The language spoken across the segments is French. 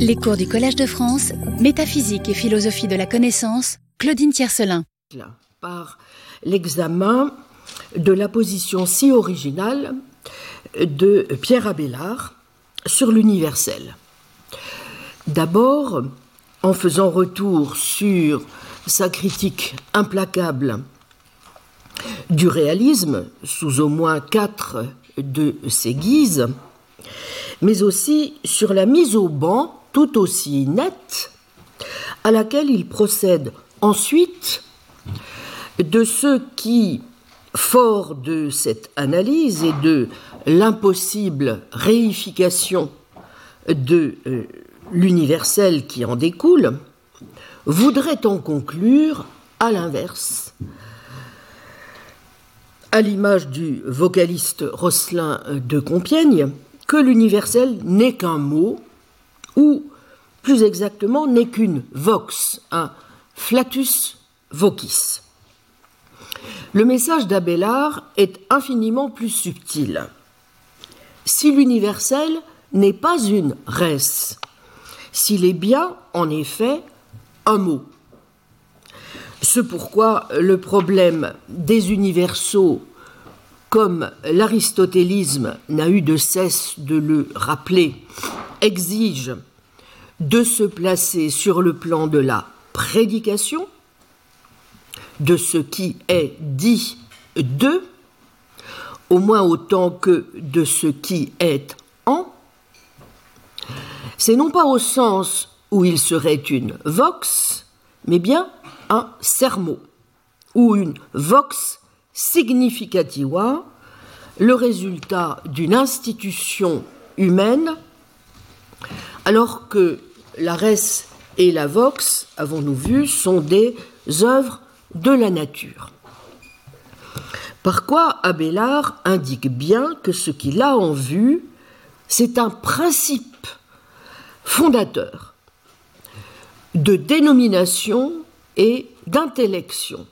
Les cours du Collège de France, Métaphysique et philosophie de la connaissance, Claudine Tiercelin. Par l'examen de la position si originale de Pierre Abélard sur l'universel. D'abord, en faisant retour sur sa critique implacable du réalisme, sous au moins quatre de ses guises, mais aussi sur la mise au banc tout aussi nette, à laquelle il procède ensuite de ceux qui, fort de cette analyse et de l'impossible réification de euh, l'universel qui en découle, voudraient en conclure à l'inverse, à l'image du vocaliste Rosselin de Compiègne, que l'universel n'est qu'un mot ou plus exactement n'est qu'une vox, un flatus vocis. Le message d'Abélard est infiniment plus subtil. Si l'universel n'est pas une res, s'il est bien, en effet, un mot. Ce pourquoi le problème des universaux, comme l'aristotélisme n'a eu de cesse de le rappeler, exige de se placer sur le plan de la prédication, de ce qui est dit de, au moins autant que de ce qui est en, c'est non pas au sens où il serait une vox, mais bien un sermo, ou une vox significativa, le résultat d'une institution humaine, alors que la res et la vox, avons-nous vu, sont des œuvres de la nature. Par quoi Abélard indique bien que ce qu'il a en vue, c'est un principe fondateur de dénomination et d'intellection.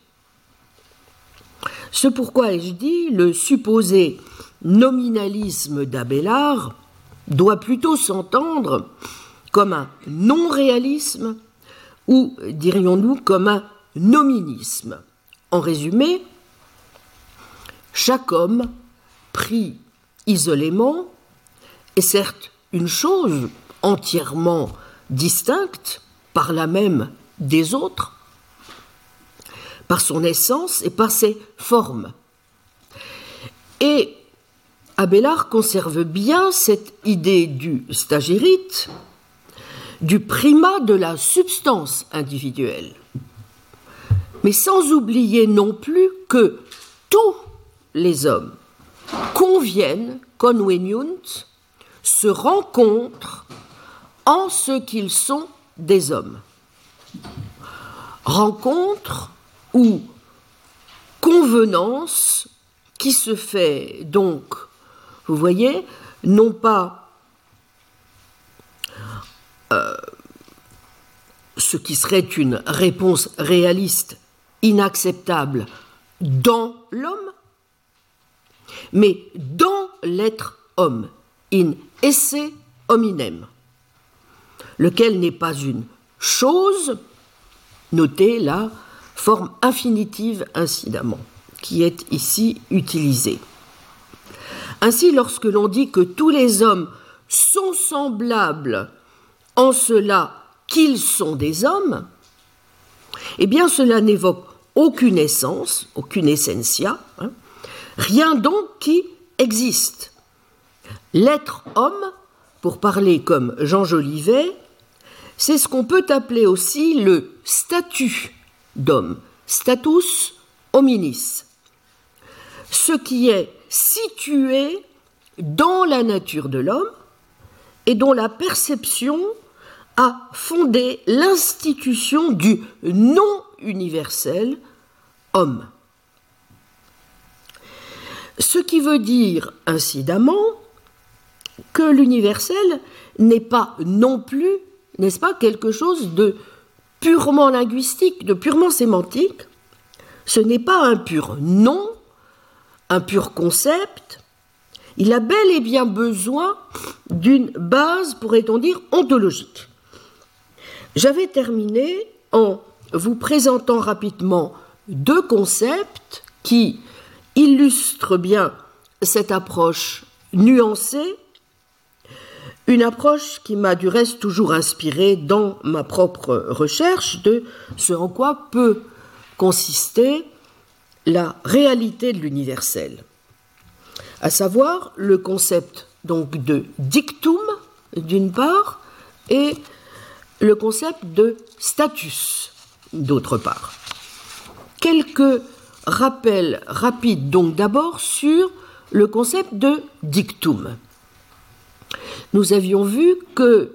Ce pourquoi ai-je dit le supposé nominalisme d'Abélard doit plutôt s'entendre comme un non-réalisme ou, dirions-nous, comme un nominisme. En résumé, chaque homme pris isolément est certes une chose entièrement distincte, par la même des autres, par son essence et par ses formes. Et Abélard conserve bien cette idée du stagirite, du primat de la substance individuelle, mais sans oublier non plus que tous les hommes conviennent, conveniunt, se rencontrent en ce qu'ils sont des hommes. Rencontre ou convenance qui se fait donc, vous voyez, non pas euh, ce qui serait une réponse réaliste inacceptable dans l'homme, mais dans l'être homme, in esse hominem, lequel n'est pas une chose, notez la forme infinitive incidemment, qui est ici utilisée. Ainsi, lorsque l'on dit que tous les hommes sont semblables en cela qu'ils sont des hommes, eh bien cela n'évoque aucune essence, aucune essentia, hein, rien donc qui existe. L'être homme, pour parler comme Jean Jolivet, c'est ce qu'on peut appeler aussi le statut d'homme, status hominis, ce qui est situé dans la nature de l'homme et dont la perception a fondé l'institution du non universel homme. Ce qui veut dire incidemment que l'universel n'est pas non plus, n'est-ce pas, quelque chose de purement linguistique, de purement sémantique. Ce n'est pas un pur nom, un pur concept. Il a bel et bien besoin d'une base, pourrait-on dire, ontologique J'avais terminé en vous présentant rapidement deux concepts qui illustrent bien cette approche nuancée, une approche qui m'a du reste toujours inspiré dans ma propre recherche de ce en quoi peut consister la réalité de l'universel, à savoir le concept donc de dictum d'une part et le concept de status d'autre part. Quelques rappels rapides donc d'abord sur le concept de dictum. Nous avions vu qu'il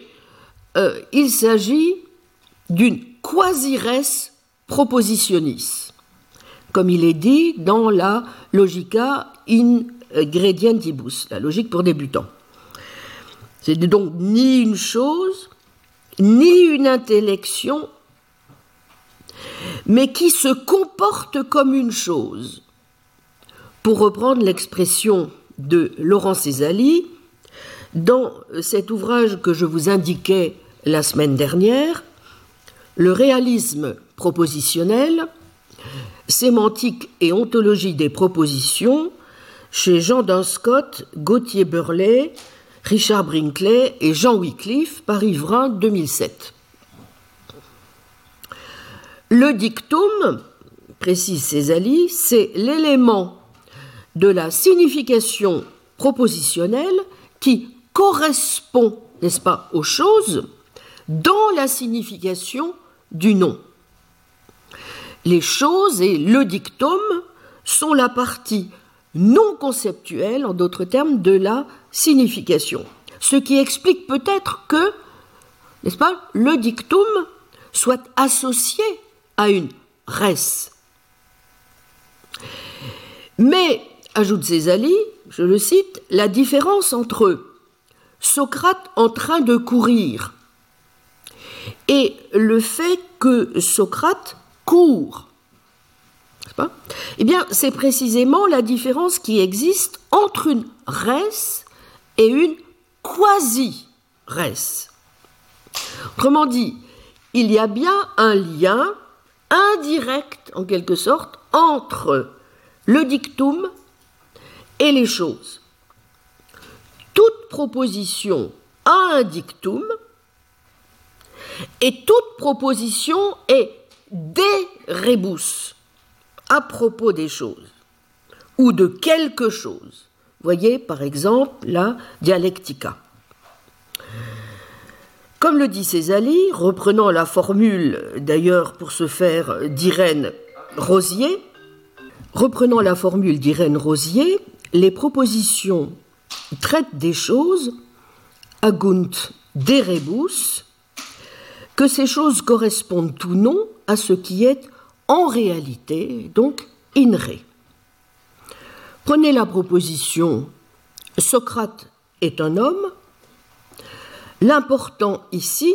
euh, s'agit d'une quasi-res propositionis, comme il est dit dans la Logica ingredientibus, la logique pour débutants. C'est donc ni une chose, ni une intellection, mais qui se comporte comme une chose. Pour reprendre l'expression de Laurent Césali, dans cet ouvrage que je vous indiquais la semaine dernière, le réalisme propositionnel, sémantique et ontologie des propositions, chez Jean Dunscott, Gauthier Burley, Richard Brinkley et Jean Wycliffe, Paris-Vrin 2007. Le dictum, précise Césali, c'est l'élément de la signification propositionnelle qui correspond, n'est-ce pas, aux choses dans la signification du nom. Les choses et le dictum sont la partie non conceptuelle, en d'autres termes, de la signification. Ce qui explique peut-être que, n'est-ce pas, le dictum soit associé à une res. Mais, ajoute Césali, je le cite, la différence entre Socrate en train de courir et le fait que Socrate court, eh bien, c'est précisément la différence qui existe entre une res et une quasi-res. Autrement dit, il y a bien un lien indirect, en quelque sorte, entre le dictum et les choses. Toute proposition a un dictum et toute proposition est des rebus à propos des choses ou de quelque chose. Voyez par exemple la dialectica. Comme le dit Césali, reprenant la formule d'ailleurs pour se faire d'Irène Rosier, reprenant la formule d'Irène Rosier, les propositions traitent des choses, agunt de rebus, que ces choses correspondent ou non à ce qui est en réalité, donc in. Prenez la proposition Socrate est un homme, L'important ici,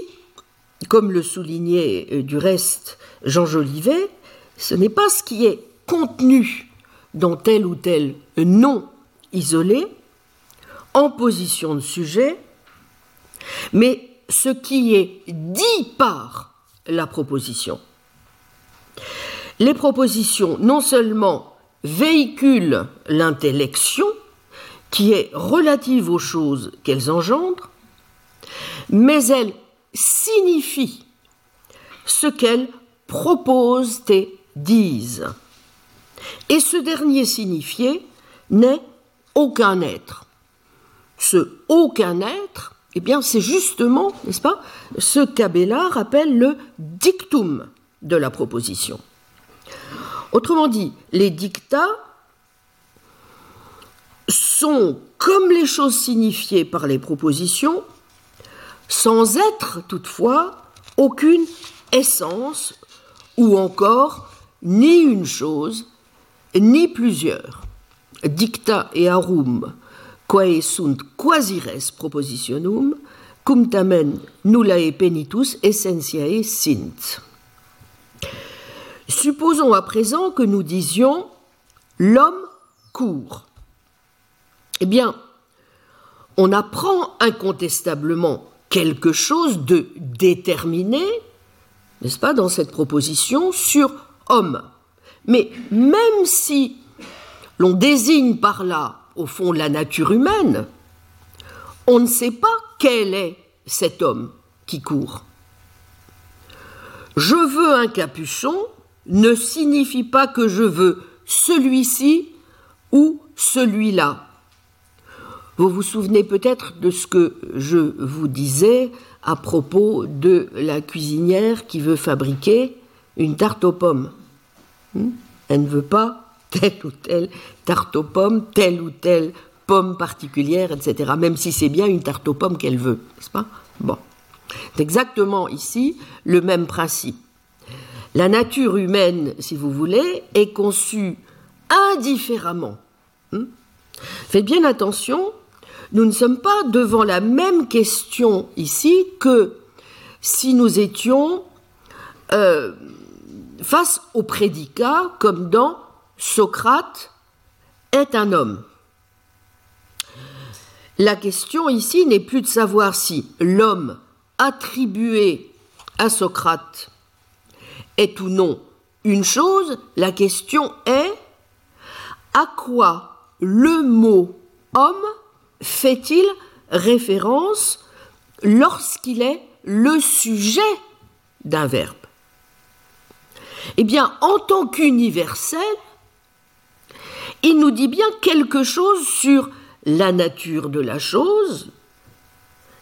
comme le soulignait euh, du reste Jean Jolivet, ce n'est pas ce qui est contenu dans tel ou tel nom isolé, en position de sujet, mais ce qui est dit par la proposition. Les propositions non seulement véhiculent l'intellection, qui est relative aux choses qu'elles engendrent, mais elles signifient ce qu'elles proposent et disent. Et ce dernier signifié n'est aucun être. Ce aucun être, eh bien, c'est justement, n'est-ce pas, ce qu'Abélard appelle le dictum de la proposition. Autrement dit, les dictats sont, comme les choses signifiées par les propositions, sans être toutefois aucune essence ou encore ni une chose ni plusieurs. Dicta et arum quae sunt quasi res propositionum cum tamen nullae penitus essentiae sint. Supposons à présent que nous disions l'homme court. Eh bien, on apprend incontestablement quelque chose de déterminé n'est-ce pas, dans cette proposition sur homme. Mais même si l'on désigne par là, au fond, la nature humaine, on ne sait pas quel est cet homme qui court. Je veux un capuchon ne signifie pas que je veux celui-ci ou celui-là. Vous vous souvenez peut-être de ce que je vous disais à propos de la cuisinière qui veut fabriquer une tarte aux pommes. Hmm? Elle ne veut pas telle ou telle tarte aux pommes, telle ou telle pomme particulière, etc. Même si c'est bien une tarte aux pommes qu'elle veut, n'est-ce pas? Bon. C'est exactement ici le même principe. La nature humaine, si vous voulez, est conçue indifféremment. Hmm? Faites bien attention, nous ne sommes pas devant la même question ici que si nous étions euh, face au prédicat comme dans Socrate est un homme. La question ici n'est plus de savoir si l'homme attribué à Socrate est ou non une chose, la question est à quoi le mot homme fait-il référence lorsqu'il est le sujet d'un verbe? Eh bien, en tant qu'universel, il nous dit bien quelque chose sur la nature de la chose,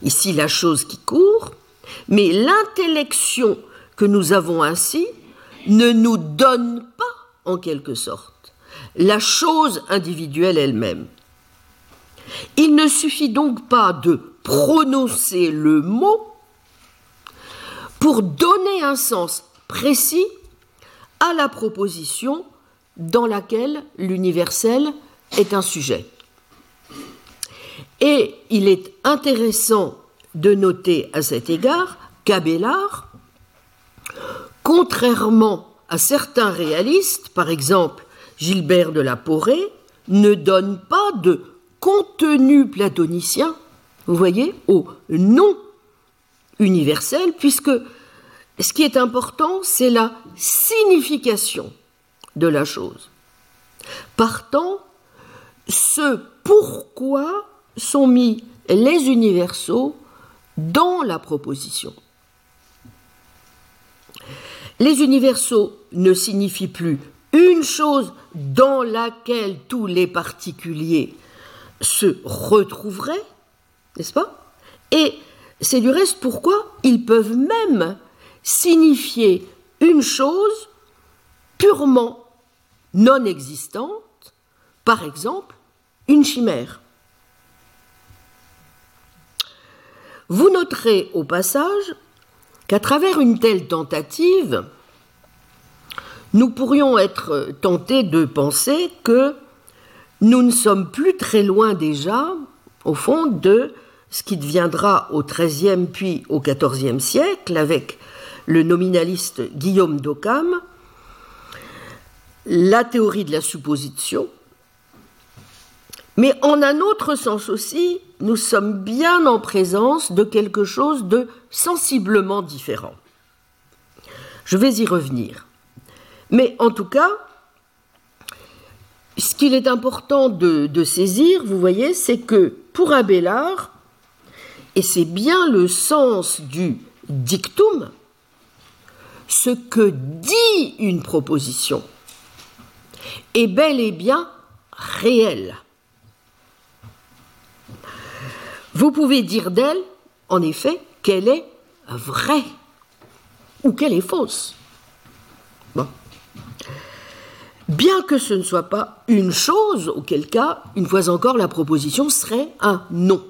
ici la chose qui court, mais l'intellection que nous avons ainsi ne nous donne pas, en quelque sorte, la chose individuelle elle-même. Il ne suffit donc pas de prononcer le mot pour donner un sens précis à la proposition dans laquelle l'universel est un sujet. Et il est intéressant de noter à cet égard qu'Abélard, contrairement à certains réalistes, par exemple Gilbert de la Porée, ne donne pas de contenu platonicien, vous voyez, au nom universel, puisque ce qui est important, c'est la signification de la chose. Partant, ce pourquoi sont mis les universaux dans la proposition. Les universaux ne signifient plus une chose dans laquelle tous les particuliers se retrouveraient, n'est-ce pas? Et c'est du reste pourquoi ils peuvent même signifier une chose purement non existante, par exemple une chimère. Vous noterez au passage qu'à travers une telle tentative, nous pourrions être tentés de penser que nous ne sommes plus très loin déjà, au fond, de ce qui deviendra au XIIIe puis au XIVe siècle, avec le nominaliste Guillaume d'Occam, la théorie de la supposition, mais en un autre sens aussi, nous sommes bien en présence de quelque chose de sensiblement différent. Je vais y revenir. Mais en tout cas, ce qu'il est important de, saisir, vous voyez, c'est que pour Abélard, et c'est bien le sens du dictum, ce que dit une proposition est bel et bien réel. Vous pouvez dire d'elle, en effet, qu'elle est vraie ou qu'elle est fausse. Bien que ce ne soit pas une chose, auquel cas, une fois encore, la proposition serait un non.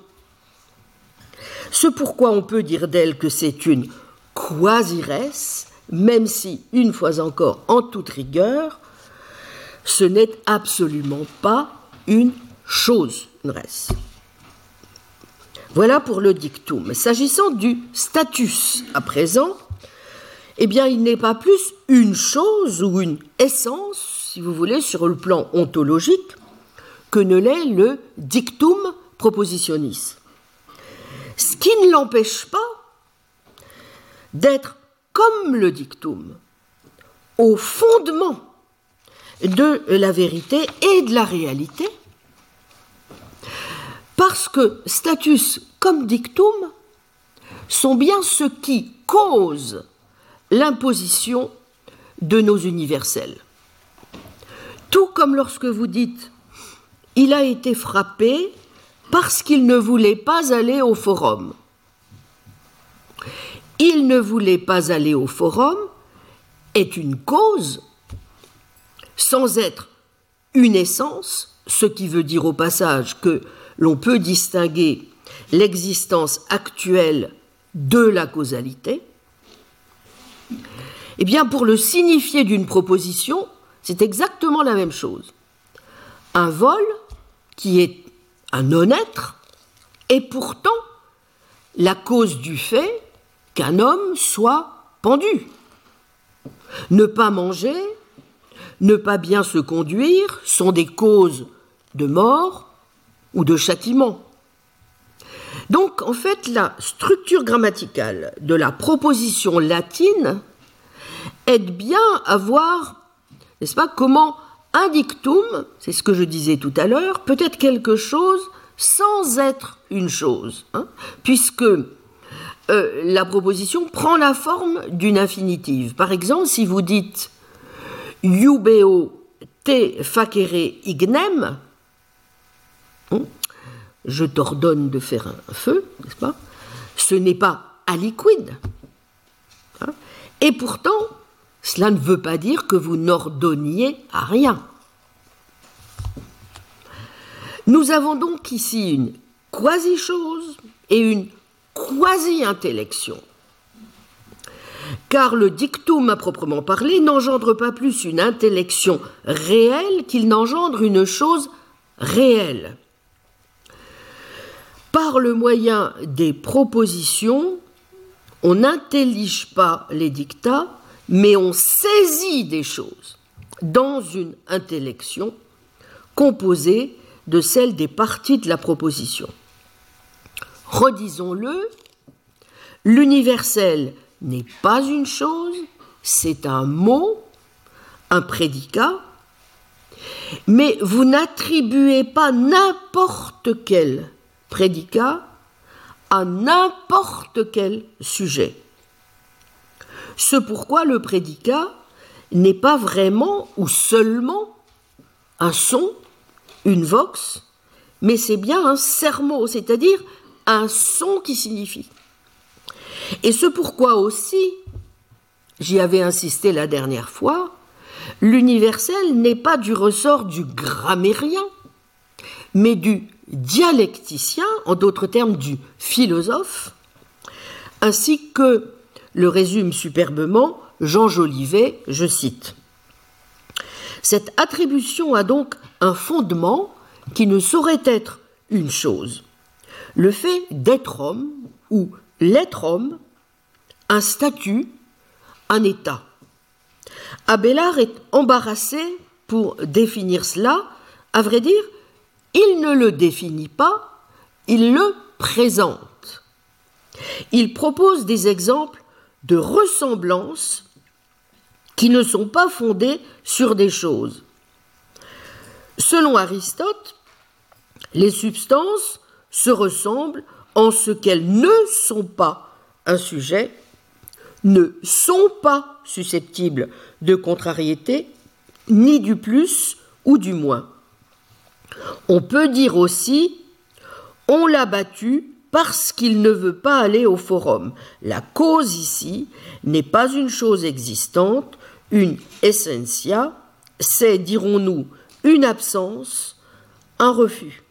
Ce pourquoi on peut dire d'elle que c'est une quasi-res, même si, une fois encore, en toute rigueur, ce n'est absolument pas une chose, une res. Voilà pour le dictum. S'agissant du status à présent, eh bien, il n'est pas plus une chose ou une essence, si vous voulez, sur le plan ontologique, que ne l'est le dictum propositionnis. Ce qui ne l'empêche pas d'être comme le dictum, au fondement de la vérité et de la réalité, parce que status comme dictum sont bien ce qui cause l'imposition de nos universels. Tout comme lorsque vous dites il a été frappé parce qu'il ne voulait pas aller au forum. Il ne voulait pas aller au forum est une cause sans être une essence, ce qui veut dire au passage que l'on peut distinguer l'existence actuelle de la causalité, eh bien pour le signifier d'une proposition, c'est exactement la même chose. Un vol qui est un non-être est pourtant la cause du fait qu'un homme soit pendu. Ne pas manger, ne pas bien se conduire sont des causes de mort ou de châtiment. Donc en fait la structure grammaticale de la proposition latine aide bien à voir, n'est-ce pas, comment un dictum, c'est ce que je disais tout à l'heure, peut être quelque chose sans être une chose, hein, puisque euh, la proposition prend la forme d'une infinitive. Par exemple, si vous dites Iubeo te facere ignem, je t'ordonne de faire un feu, n'est-ce pas? Ce n'est pas aliquid. Hein, et pourtant, cela ne veut pas dire que vous n'ordonniez à rien. Nous avons donc ici une quasi-chose et une quasi-intellection. Car le dictum à proprement parler n'engendre pas plus une intellection réelle qu'il n'engendre une chose réelle. Par le moyen des propositions, on n'intellige pas les dictats, mais on saisit des choses dans une intellection composée de celle des parties de la proposition. Redisons-le, l'universel n'est pas une chose, c'est un mot, un prédicat, mais vous n'attribuez pas n'importe quel prédicat à n'importe quel sujet. Ce pourquoi le prédicat n'est pas vraiment ou seulement un son, une vox, mais c'est bien un sermo, c'est-à-dire un son qui signifie. Et ce pourquoi aussi, j'y avais insisté la dernière fois, l'universel n'est pas du ressort du grammairien, mais du dialecticien, en d'autres termes du philosophe, ainsi que le résume superbement Jean Jolivet, je cite. Cette attribution a donc un fondement qui ne saurait être une chose. Le fait d'être homme ou l'être homme, un statut, un état. Abélard est embarrassé pour définir cela. À vrai dire, il ne le définit pas, il le présente. Il propose des exemples de ressemblances qui ne sont pas fondées sur des choses. Selon Aristote, les substances se ressemblent en ce qu'elles ne sont pas un sujet, ne sont pas susceptibles de contrariété, ni du plus ou du moins. On peut dire aussi on l'a battu parce qu'il ne veut pas aller au forum. La cause ici n'est pas une chose existante, une essentia, c'est, dirons-nous, une absence, un refus.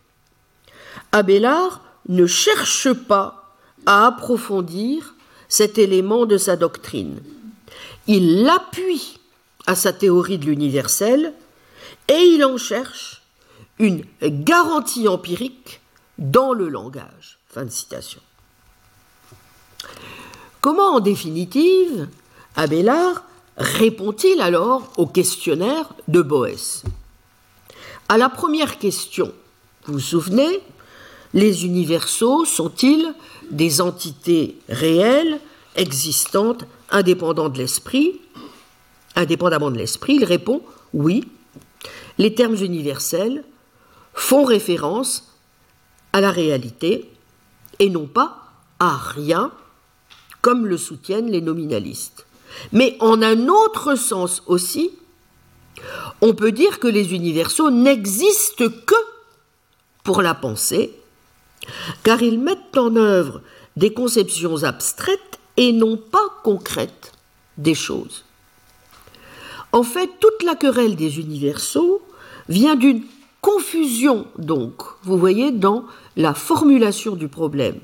Abélard ne cherche pas à approfondir cet élément de sa doctrine. Il l'appuie à sa théorie de l'universel et il en cherche une garantie empirique dans le langage. Fin de citation. Comment, en définitive, Abélard répond-il alors au questionnaire de Boès? À la première question, vous vous souvenez, les universaux sont-ils des entités réelles existantes indépendamment de l'esprit? Indépendamment de l'esprit, il répond oui. Les termes universels font référence à la réalité et non pas à rien, comme le soutiennent les nominalistes. Mais en un autre sens aussi, on peut dire que les universaux n'existent que pour la pensée, car ils mettent en œuvre des conceptions abstraites et non pas concrètes des choses. En fait, toute la querelle des universaux vient d'une confusion, donc, vous voyez, dans la formulation du problème.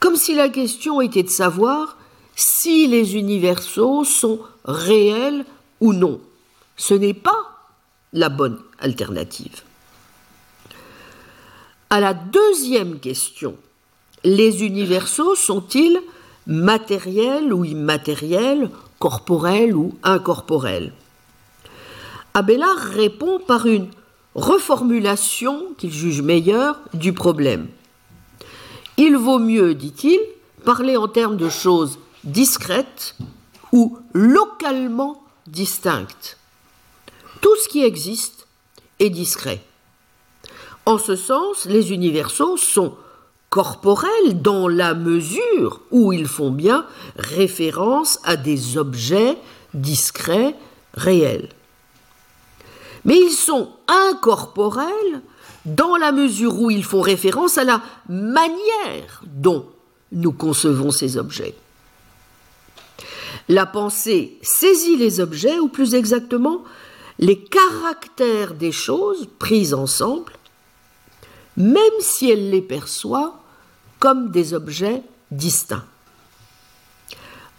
Comme si la question était de savoir si les universaux sont réels ou non. Ce n'est pas la bonne alternative. À la deuxième question, les universaux sont-ils matériels ou immatériels, corporels ou incorporels? Abélard répond par une reformulation qu'il juge meilleure du problème. Il vaut mieux, dit-il, parler en termes de choses discrètes ou localement distinctes. Tout ce qui existe est discret. En ce sens, les universaux sont corporels dans la mesure où ils font bien référence à des objets discrets, réels. Mais ils sont incorporels dans la mesure où ils font référence à la manière dont nous concevons ces objets. La pensée saisit les objets, ou plus exactement, les caractères des choses prises ensemble, même si elle les perçoit comme des objets distincts.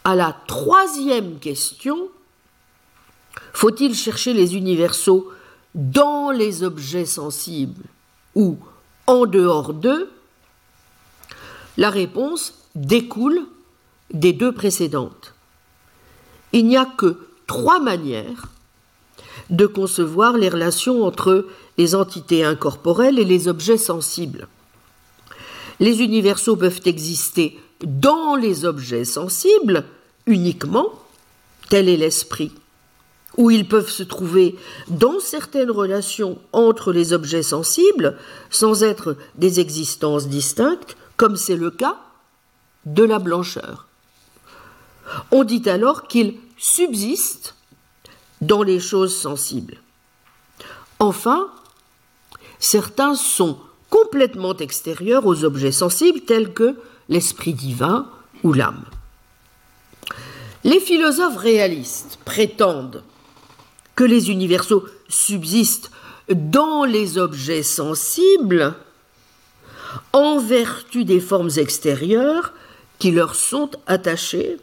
À la troisième question, faut-il chercher les universaux dans les objets sensibles ou en dehors d'eux La réponse découle des deux précédentes. Il n'y a que trois manières de concevoir les relations entre les entités incorporelles et les objets sensibles. Les universaux peuvent exister dans les objets sensibles uniquement, tel est l'esprit, ou ils peuvent se trouver dans certaines relations entre les objets sensibles sans être des existences distinctes, comme c'est le cas de la blancheur. On dit alors qu'ils subsistent dans les choses sensibles. Enfin, certains sont complètement extérieurs aux objets sensibles tels que l'esprit divin ou l'âme. Les philosophes réalistes prétendent que les universaux subsistent dans les objets sensibles en vertu des formes extérieures qui leur sont attachées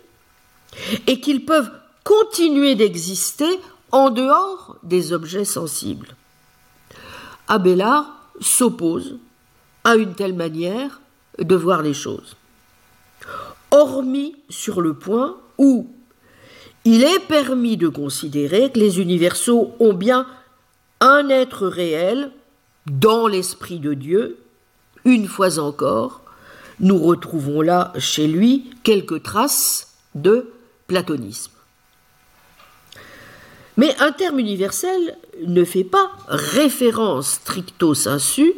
et qu'ils peuvent continuer d'exister en dehors des objets sensibles. Abélard s'oppose à une telle manière de voir les choses, hormis sur le point où il est permis de considérer que les universaux ont bien un être réel dans l'esprit de Dieu, une fois encore, nous retrouvons là chez lui quelques traces de platonisme. Mais un terme universel ne fait pas référence stricto sensu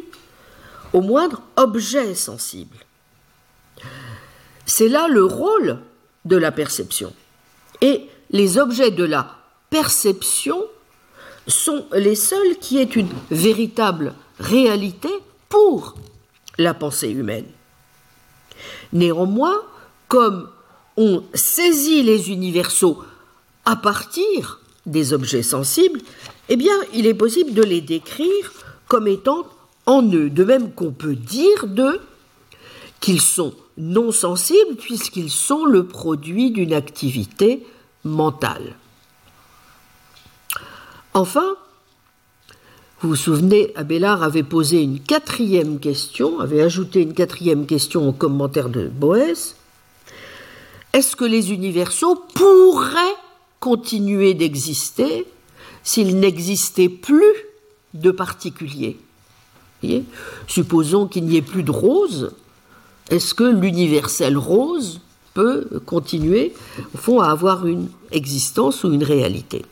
au moindre objet sensible. C'est là le rôle de la perception. Et les objets de la perception sont les seuls qui aient une véritable réalité pour la pensée humaine. Néanmoins, comme on saisit les universaux à partir des objets sensibles, eh bien, il est possible de les décrire comme étant en eux, de même qu'on peut dire d'eux qu'ils sont non sensibles puisqu'ils sont le produit d'une activité Enfin, vous vous souvenez, Abélard avait posé une quatrième question, avait ajouté une quatrième question au commentaire de Boès. Est-ce que les universaux pourraient continuer d'exister s'il n'existait plus de particuliers? Supposons qu'il n'y ait plus de rose. Est-ce que l'universel rose continuer, au fond, à avoir une existence ou une réalité.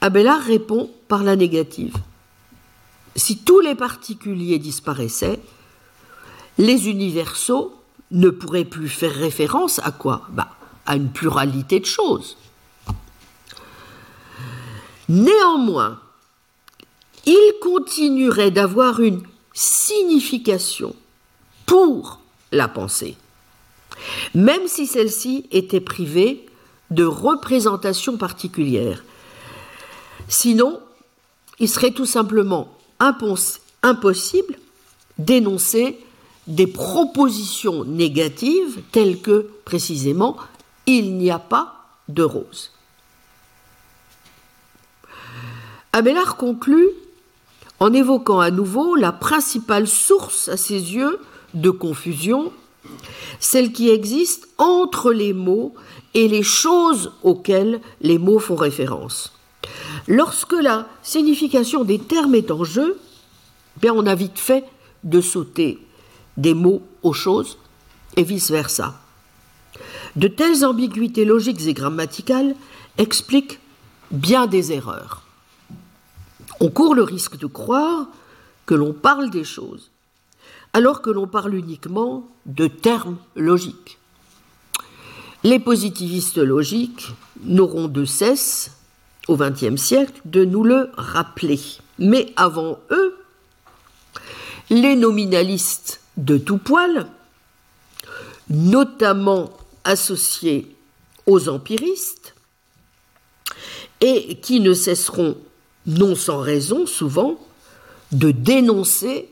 Abélard répond par la négative. Si tous les particuliers disparaissaient, les universaux ne pourraient plus faire référence à quoi? Bah, À une pluralité de choses. Néanmoins, il continuerait d'avoir une signification pour la pensée, même si celle-ci était privée de représentation particulière. Sinon, il serait tout simplement impossible d'énoncer des propositions négatives telles que, précisément, il n'y a pas de rose. Abélard conclut en évoquant à nouveau la principale source à ses yeux de confusion, celle qui existe entre les mots et les choses auxquelles les mots font référence. Lorsque la signification des termes est en jeu, bien on a vite fait de sauter des mots aux choses et vice-versa. De telles ambiguïtés logiques et grammaticales expliquent bien des erreurs. On court le risque de croire que l'on parle des choses, alors que l'on parle uniquement de termes logiques. Les positivistes logiques n'auront de cesse, au XXe siècle, de nous le rappeler. Mais avant eux, les nominalistes de tout poil, notamment associés aux empiristes, et qui ne cesseront, non sans raison souvent, de dénoncer,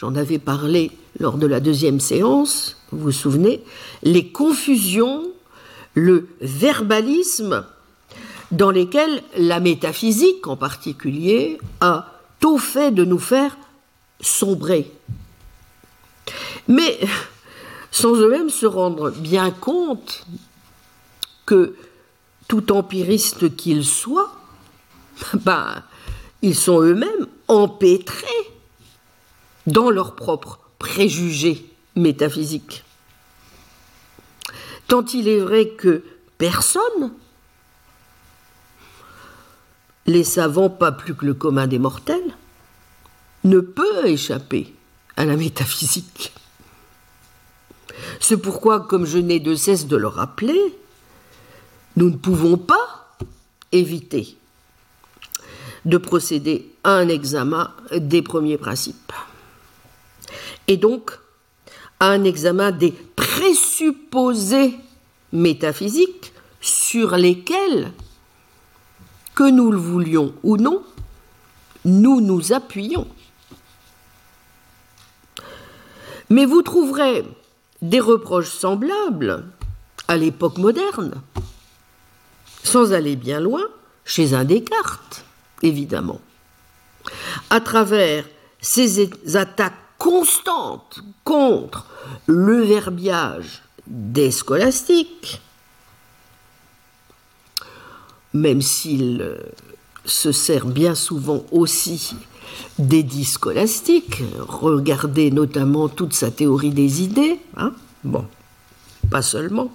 j'en avais parlé lors de la deuxième séance, vous vous souvenez, les confusions, le verbalisme dans lesquels la métaphysique en particulier a tout fait de nous faire sombrer. Mais sans eux-mêmes se rendre bien compte que tout empiriste qu'ils soient, ben, ils sont eux-mêmes empêtrés dans leurs propres préjugés métaphysiques. Tant il est vrai que personne, les savants pas plus que le commun des mortels, ne peut échapper à la métaphysique. C'est pourquoi, comme je n'ai de cesse de le rappeler, nous ne pouvons pas éviter de procéder à un examen des premiers principes. Et donc, à un examen des présupposés métaphysiques sur lesquels, que nous le voulions ou non, nous nous appuyons. Mais vous trouverez des reproches semblables à l'époque moderne, sans aller bien loin, chez un Descartes, évidemment. À travers ces attaques constantes contre le verbiage des scolastiques, même s'il euh, se sert bien souvent aussi d'édits scolastiques, regardez notamment toute sa théorie des idées, hein bon, pas seulement,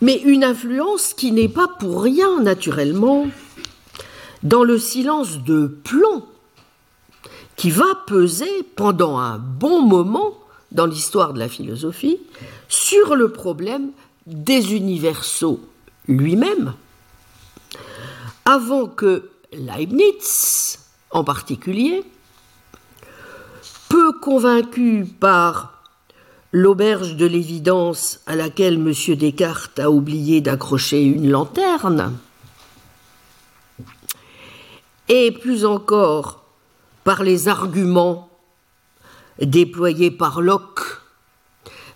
mais une influence qui n'est pas pour rien, naturellement, dans le silence de plomb qui va peser pendant un bon moment dans l'histoire de la philosophie sur le problème des universaux lui-même, avant que Leibniz en particulier, peu convaincu par l'auberge de l'évidence à laquelle M. Descartes a oublié d'accrocher une lanterne, et plus encore par les arguments déployés par Locke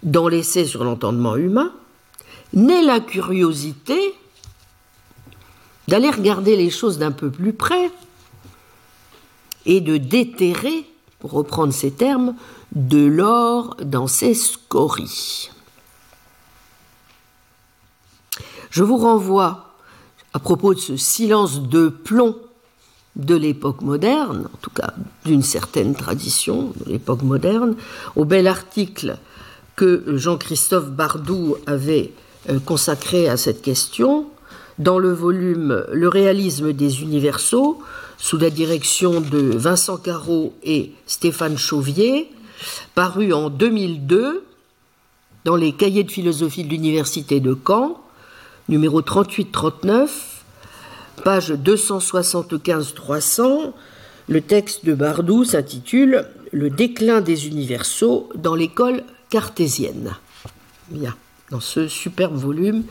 dans l'essai sur l'entendement humain, naît la curiosité d'aller regarder les choses d'un peu plus près et de déterrer, pour reprendre ces termes, de l'or dans ses scories. Je vous renvoie, à propos de ce silence de plomb de l'époque moderne, en tout cas d'une certaine tradition de l'époque moderne, au bel article que Jean-Christophe Bardou avait euh, consacré à cette question dans le volume Le réalisme des universaux, sous la direction de Vincent Carreau et Stéphane Chauvier, paru en 2002 dans les cahiers de philosophie de l'Université de Caen, numéro 38-39, page 275-300. Le texte de Bardou s'intitule Le déclin des universaux dans l'école cartésienne. Bien, dans ce superbe volume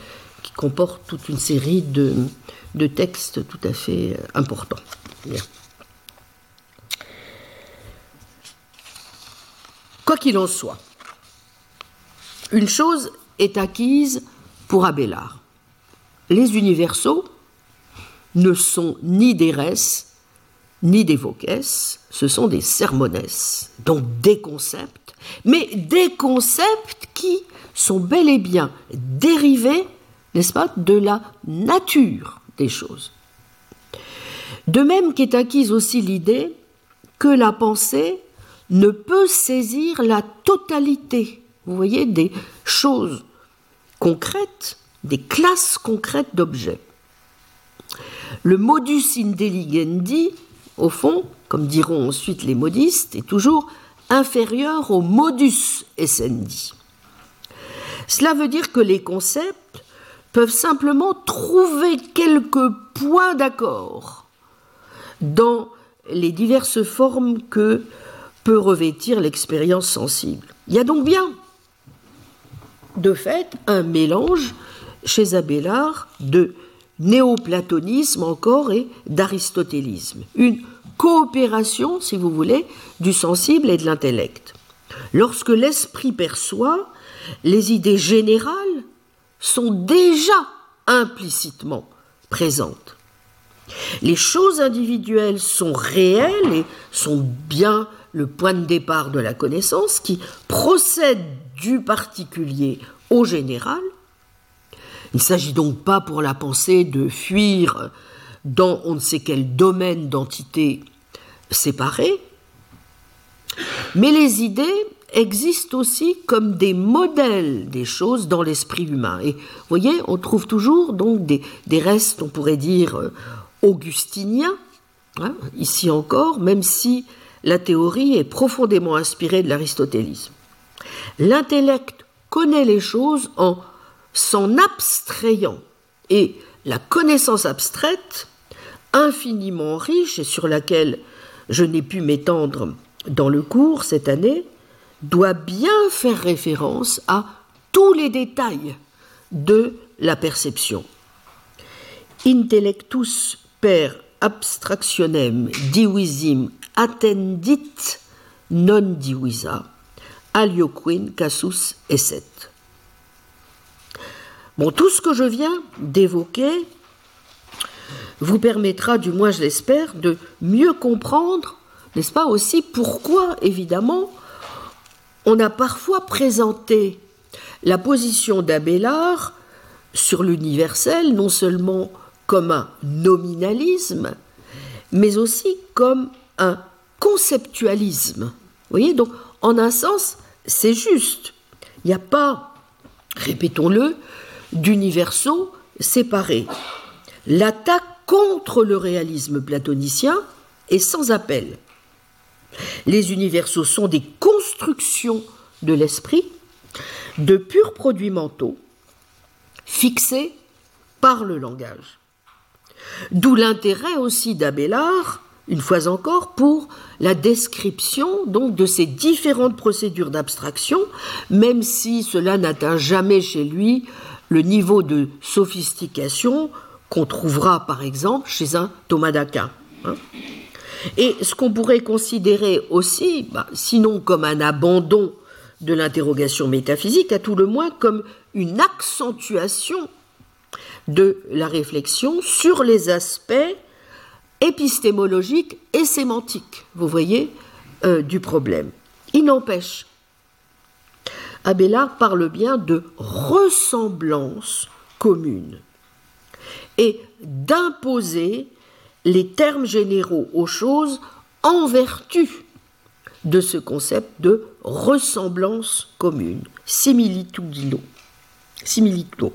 qui comporte toute une série de, de textes tout à fait importants. Quoi qu'il en soit, une chose est acquise pour Abélard. Les universaux ne sont ni des res, ni des voces, ce sont des sermones, donc des concepts, mais des concepts qui sont bel et bien dérivés, n'est-ce pas, de la nature des choses. De même qu'est acquise aussi l'idée que la pensée ne peut saisir la totalité, vous voyez, des choses concrètes, des classes concrètes d'objets. Le modus intelligendi, au fond, comme diront ensuite les modistes, est toujours inférieur au modus essendi. Cela veut dire que les concepts peuvent simplement trouver quelques points d'accord dans les diverses formes que peut revêtir l'expérience sensible. Il y a donc bien, de fait, un mélange chez Abélard de néoplatonisme encore et d'aristotélisme. Une coopération, si vous voulez, du sensible et de l'intellect. Lorsque l'esprit perçoit, les idées générales sont déjà implicitement présentes. Les choses individuelles sont réelles et sont bien le point de départ de la connaissance qui procède du particulier au général. Il ne s'agit donc pas pour la pensée de fuir dans on ne sait quel domaine d'entité séparée, mais les idées existent aussi comme des modèles des choses dans l'esprit humain. Et vous voyez, on trouve toujours donc des, restes, on pourrait dire, euh, augustinien, hein, ici encore, même si la théorie est profondément inspirée de l'aristotélisme. L'intellect connaît les choses en s'en abstrayant, et la connaissance abstraite, infiniment riche et sur laquelle je n'ai pu m'étendre dans le cours cette année, doit bien faire référence à tous les détails de la perception. Intellectus per abstractionem divisim attendit non divisa, alioquin casus esset. Bon, tout ce que je viens d'évoquer vous permettra, du moins je l'espère, de mieux comprendre, n'est-ce pas, aussi pourquoi, évidemment, on a parfois présenté la position d'Abélard sur l'universel, non seulement comme un nominalisme, mais aussi comme un conceptualisme. Vous voyez, donc en un sens, c'est juste. Il n'y a pas, répétons-le, d'universaux séparés. L'attaque contre le réalisme platonicien est sans appel. Les universaux sont des constructions de l'esprit, de purs produits mentaux, fixés par le langage. D'où l'intérêt aussi d'Abélard, une fois encore, pour la description donc de ces différentes procédures d'abstraction, même si cela n'atteint jamais chez lui le niveau de sophistication qu'on trouvera par exemple chez un Thomas d'Aquin. Hein. Et ce qu'on pourrait considérer aussi, bah, sinon comme un abandon de l'interrogation métaphysique, à tout le moins comme une accentuation de la réflexion sur les aspects épistémologiques et sémantiques, vous voyez, euh, du problème. Il n'empêche, Abélard parle bien de ressemblance commune et d'imposer les termes généraux aux choses en vertu de ce concept de ressemblance commune. similitudo. similitudo.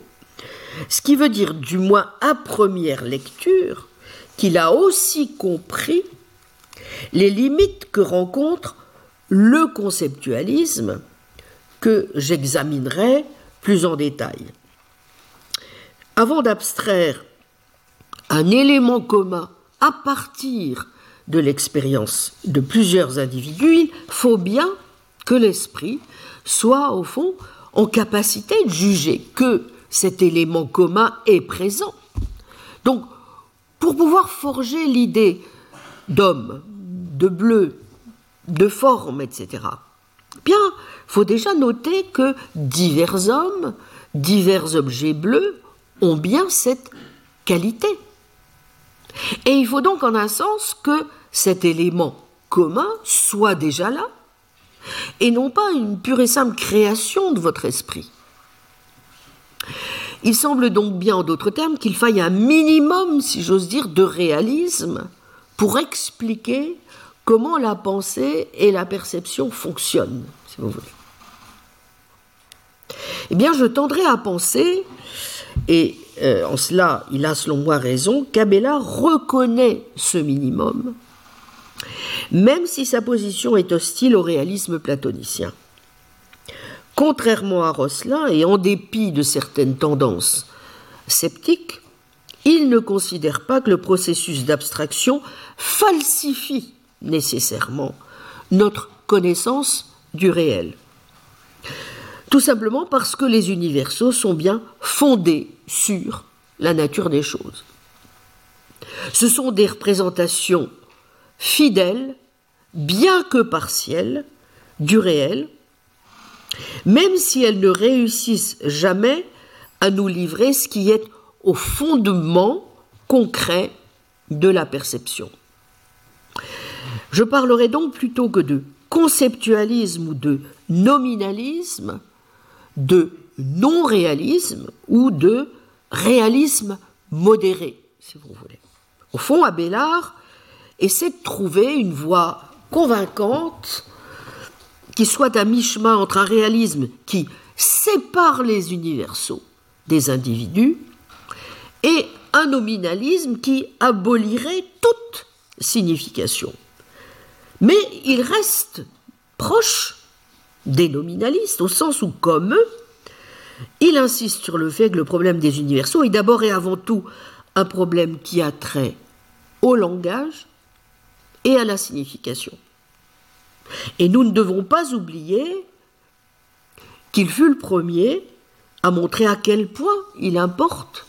Ce qui veut dire, du moins à première lecture, qu'il a aussi compris les limites que rencontre le conceptualisme que j'examinerai plus en détail. Avant d'abstraire un élément commun à partir de l'expérience de plusieurs individus, il faut bien que l'esprit soit au fond en capacité de juger que cet élément commun est présent. Donc, pour pouvoir forger l'idée d'homme, de bleu, de forme, etc., bien, faut déjà noter que divers hommes, divers objets bleus ont bien cette qualité. Et il faut donc en un sens que cet élément commun soit déjà là, et non pas une pure et simple création de votre esprit. Il semble donc bien, en d'autres termes, qu'il faille un minimum, si j'ose dire, de réalisme pour expliquer comment la pensée et la perception fonctionnent, si vous voulez. Eh bien, je tendrai à penser, et euh, en cela il a selon moi raison, qu'Abélard reconnaît ce minimum, même si sa position est hostile au réalisme platonicien. Contrairement à Rosselin, et en dépit de certaines tendances sceptiques, il ne considère pas que le processus d'abstraction falsifie nécessairement notre connaissance du réel. Tout simplement parce que les universaux sont bien fondés sur la nature des choses. Ce sont des représentations fidèles, bien que partielles, du réel, même si elles ne réussissent jamais à nous livrer ce qui est au fondement concret de la perception. Je parlerai donc plutôt que de conceptualisme ou de nominalisme, de non-réalisme ou de réalisme modéré, si vous voulez. Au fond, Abélard essaie de trouver une voie convaincante qui soit à mi-chemin entre un réalisme qui sépare les universaux des individus et un nominalisme qui abolirait toute signification. Mais il reste proche des nominalistes, au sens où, comme eux, il insiste sur le fait que le problème des universaux est d'abord et avant tout un problème qui a trait au langage et à la signification. Et nous ne devons pas oublier qu'il fut le premier à montrer à quel point il importe,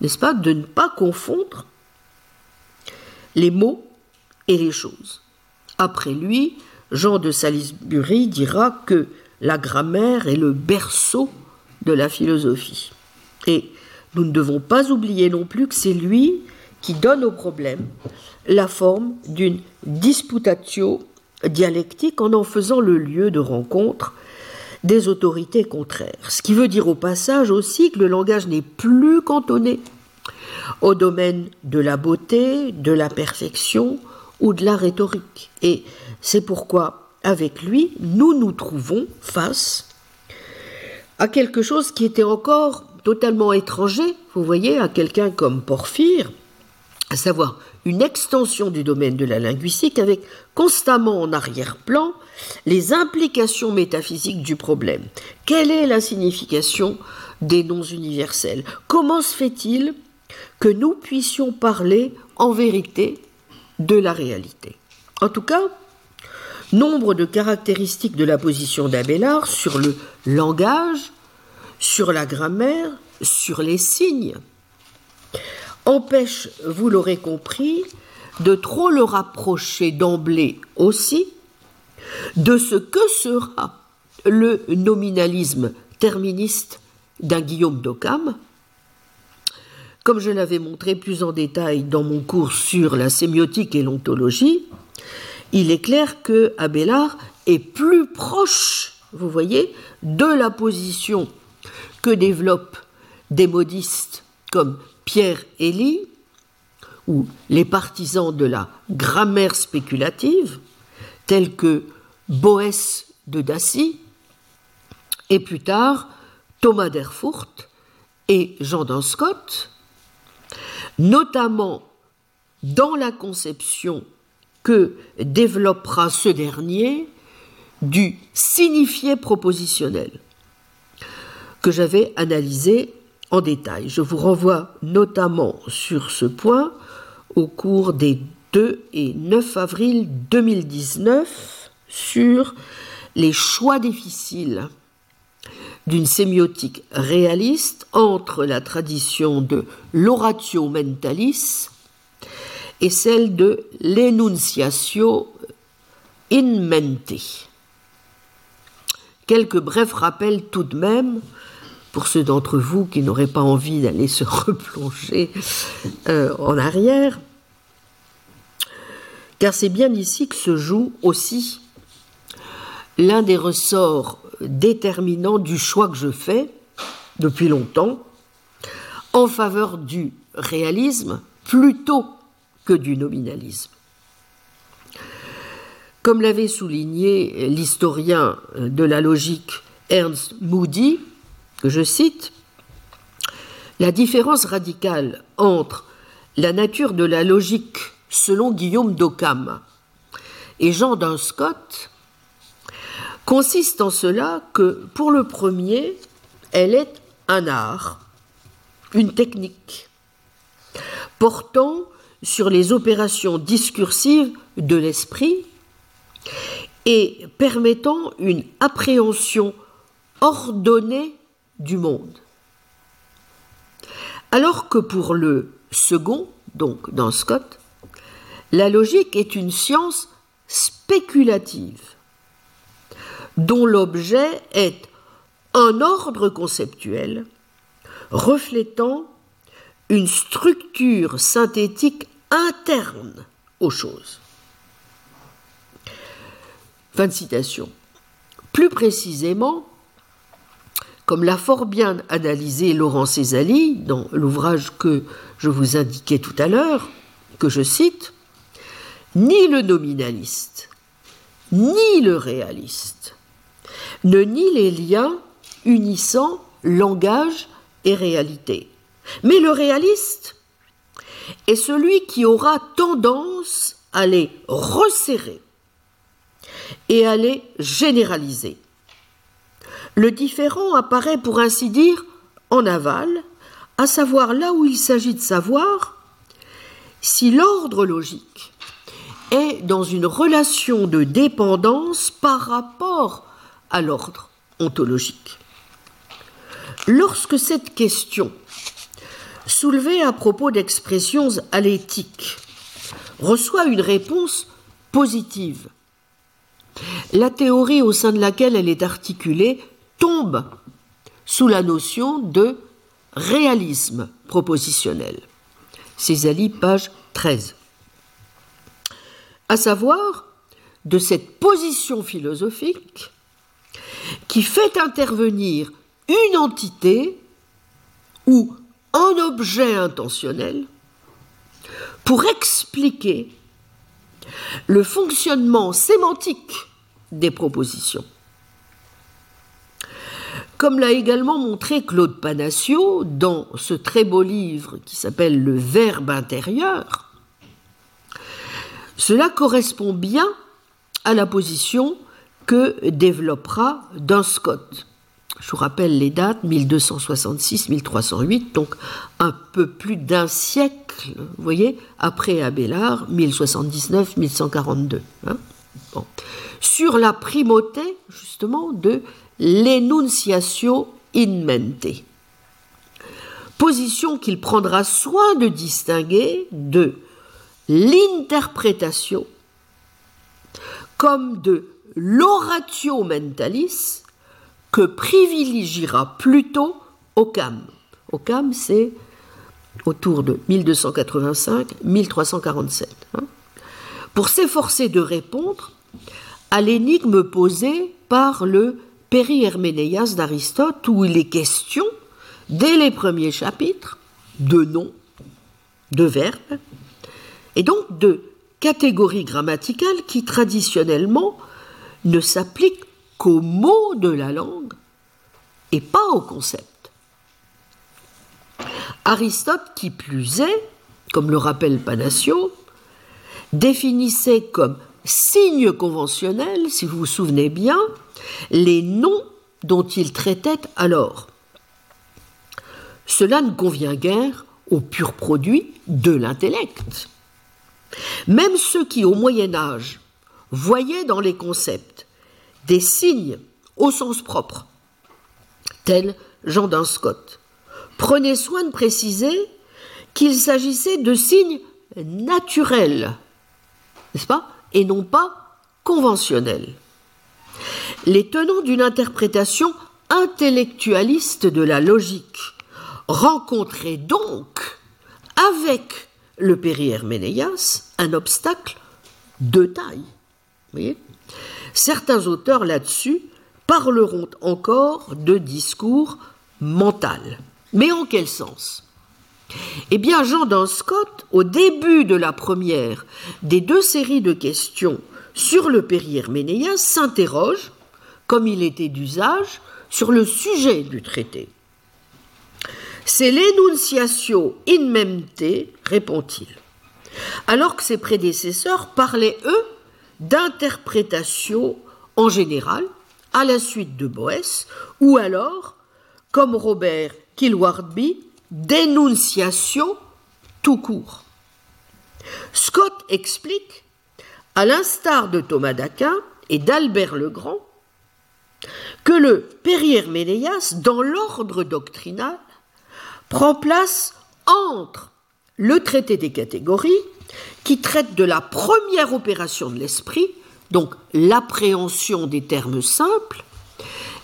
n'est-ce pas, de ne pas confondre les mots et les choses. Après lui, Jean de Salisbury dira que la grammaire est le berceau de la philosophie. Et nous ne devons pas oublier non plus que c'est lui qui donne au problème la forme d'une disputatio dialectique en en faisant le lieu de rencontre des autorités contraires. Ce qui veut dire au passage aussi que le langage n'est plus cantonné au domaine de la beauté, de la perfection ou de la rhétorique. Et c'est pourquoi, avec lui, nous nous trouvons face à quelque chose qui était encore totalement étranger, vous voyez, à quelqu'un comme Porphyre, à savoir une extension du domaine de la linguistique avec constamment en arrière-plan les implications métaphysiques du problème. Quelle est la signification des noms universels? Comment se fait-il que nous puissions parler en vérité de la réalité En tout cas, nombre de caractéristiques de la position d'Abélard sur le langage, sur la grammaire, sur les signes, empêchent, vous l'aurez compris, de trop le rapprocher d'emblée aussi de ce que sera le nominalisme terministe d'un Guillaume d'Occam. Comme je l'avais montré plus en détail dans mon cours sur la sémiotique et l'ontologie, il est clair que Abélard est plus proche, vous voyez, de la position que développent des modistes comme Pierre Elie, ou les partisans de la grammaire spéculative, tels que Boès de Dacy, et plus tard Thomas d'Erfurt et Jean Scott, notamment dans la conception que développera ce dernier du signifié propositionnel que j'avais analysé en détail. Je vous renvoie notamment sur ce point au cours des 2 et 9 avril 2019 sur les choix difficiles d'une sémiotique réaliste entre la tradition de l'oratio mentalis et celle de l'enunciatio in mente. Quelques brefs rappels tout de même pour ceux d'entre vous qui n'auraient pas envie d'aller se replonger euh, en arrière, car c'est bien ici que se joue aussi l'un des ressorts déterminants du choix que je fais depuis longtemps en faveur du réalisme plutôt que du nominalisme. Comme l'avait souligné l'historien de la logique Ernst Moody, que je cite, la différence radicale entre la nature de la logique selon Guillaume d'Occam et Jean Scott consiste en cela que pour le premier, elle est un art, une technique, portant sur les opérations discursives de l'esprit et permettant une appréhension ordonnée du monde. Alors que pour le second, donc dans Scott, la logique est une science spéculative dont l'objet est un ordre conceptuel reflétant une structure synthétique interne aux choses. Fin de citation. Plus précisément, comme l'a fort bien analysé Laurent Césali dans l'ouvrage que je vous indiquais tout à l'heure, que je cite, ni le nominaliste, ni le réaliste ne nie les liens unissant langage et réalité. Mais le réaliste est celui qui aura tendance à les resserrer et à les généraliser. Le différent apparaît pour ainsi dire en aval, à savoir là où il s'agit de savoir si l'ordre logique est dans une relation de dépendance par rapport à l'ordre ontologique. Lorsque cette question, soulevée à propos d'expressions à l'éthique, reçoit une réponse positive, la théorie au sein de laquelle elle est articulée tombe sous la notion de réalisme propositionnel. Césalie, page 13. À savoir, de cette position philosophique qui fait intervenir une entité ou un objet intentionnel pour expliquer le fonctionnement sémantique des propositions. Comme l'a également montré Claude Panassio dans ce très beau livre qui s'appelle Le Verbe intérieur, cela correspond bien à la position que développera Scott. Je vous rappelle les dates 1266-1308, donc un peu plus d'un siècle, vous voyez, après Abélard, 1079-1142. Hein. Sur la primauté, justement, de l'énonciation in mente. Position qu'il prendra soin de distinguer de l'interprétation comme de l'oratio mentalis que privilégiera plutôt Occam. Occam, c'est autour de 1285-1347. Hein, pour s'efforcer de répondre à l'énigme posée par le Péri-Herménéas d'Aristote, où il est question, dès les premiers chapitres, de noms, de verbes, et donc de catégories grammaticales qui traditionnellement ne s'appliquent qu'aux mots de la langue et pas au concept. Aristote, qui plus est, comme le rappelle Panacio, définissait comme signe conventionnel, si vous vous souvenez bien, les noms dont il traitait alors. Cela ne convient guère au pur produit de l'intellect. Même ceux qui, au Moyen Âge, voyaient dans les concepts des signes au sens propre, tels Jean d'un Scott, prenaient soin de préciser qu'il s'agissait de signes naturels, n'est-ce pas, et non pas conventionnels. Les tenants d'une interprétation intellectualiste de la logique rencontraient donc avec le Ménéas un obstacle de taille. Certains auteurs là-dessus parleront encore de discours mental. Mais en quel sens? Eh bien, Jean Scott, au début de la première des deux séries de questions sur le Ménéas, s'interroge, comme il était d'usage, sur le sujet du traité. C'est l'énunciatio in memte, répond-il. Alors que ses prédécesseurs parlaient, eux, d'interprétation en général, à la suite de Boès, ou alors, comme Robert Kilwardby, d'énonciation tout court. Scott explique, à l'instar de Thomas d'Aquin et d'Albert le Grand, que le Périère Ménéas, dans l'ordre doctrinal, prend place entre le traité des catégories, qui traite de la première opération de l'esprit, donc l'appréhension des termes simples,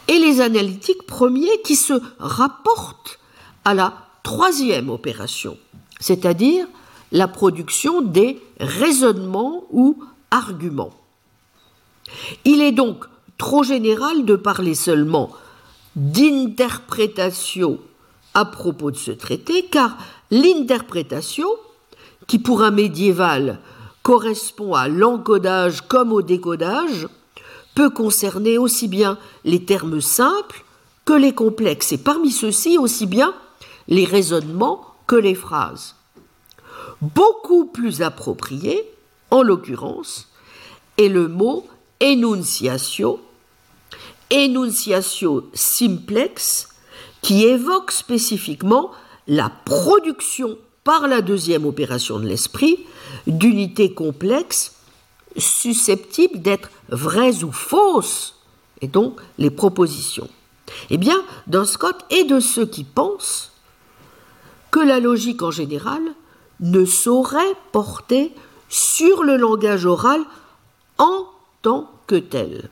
et les analytiques premiers qui se rapportent à la troisième opération, c'est-à-dire la production des raisonnements ou arguments. Il est donc trop général de parler seulement d'interprétation à propos de ce traité, car l'interprétation, qui pour un médiéval correspond à l'encodage comme au décodage, peut concerner aussi bien les termes simples que les complexes, et parmi ceux-ci aussi bien les raisonnements que les phrases. Beaucoup plus approprié, en l'occurrence, est le mot énonciatio, énonciatio simplex, qui évoque spécifiquement la production par la deuxième opération de l'esprit d'unités complexes susceptibles d'être vraies ou fausses, et donc les propositions. Eh bien, dans Scott et de ceux qui pensent que la logique en général ne saurait porter sur le langage oral en tant que tel.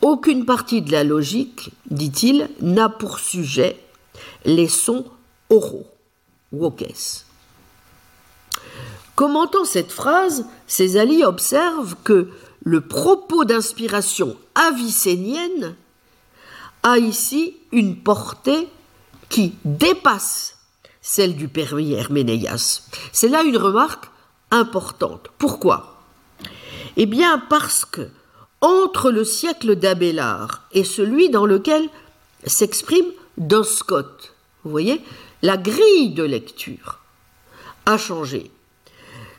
Aucune partie de la logique, dit-il, n'a pour sujet les sons oraux, wokes. Commentant cette phrase, Césali observe que le propos d'inspiration avicénienne a ici une portée qui dépasse celle du père Herménéas. C'est là une remarque importante. Pourquoi? Eh bien parce que entre le siècle d'Abélard et celui dans lequel s'exprime Don Scott, vous voyez, la grille de lecture a changé.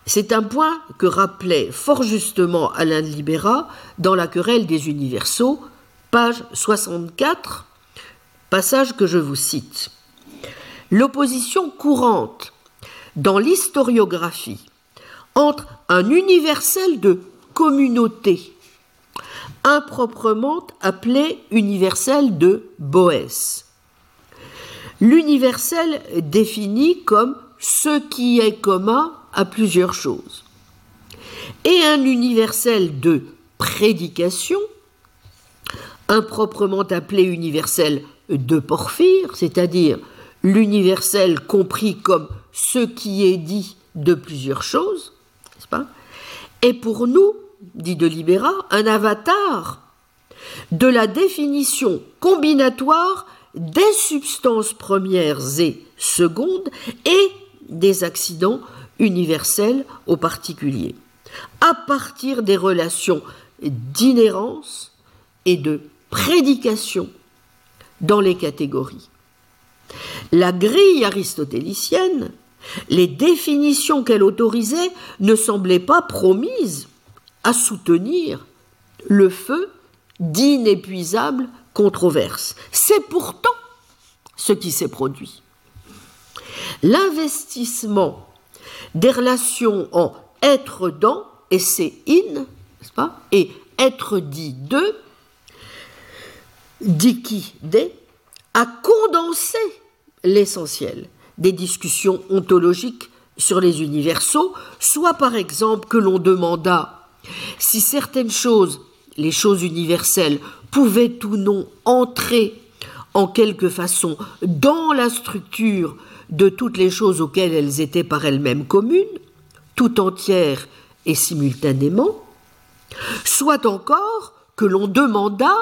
C'est un point que rappelait fort justement Alain de Libéra dans La querelle des universaux, page 64, passage que je vous cite. L'opposition courante dans l'historiographie entre un universel de communauté improprement appelé universel de Boès. L'universel défini comme ce qui est commun à plusieurs choses. Et un universel de prédication, improprement appelé universel de Porphyre, c'est-à-dire l'universel compris comme ce qui est dit de plusieurs choses, n'est-ce pas est pour nous dit de Libera, un avatar de la définition combinatoire des substances premières et secondes et des accidents universels aux particuliers, à partir des relations d'inhérence et de prédication dans les catégories. La grille aristotélicienne, les définitions qu'elle autorisait ne semblaient pas promises à soutenir le feu d'inépuisables controverses. C'est pourtant ce qui s'est produit. L'investissement des relations en être dans et c'est in, n'est-ce pas, et être dit de, dit qui des, a condensé l'essentiel des discussions ontologiques sur les universaux, soit par exemple que l'on demanda si certaines choses, les choses universelles, pouvaient ou non entrer en quelque façon dans la structure de toutes les choses auxquelles elles étaient par elles-mêmes communes, tout entières et simultanément, soit encore que l'on demanda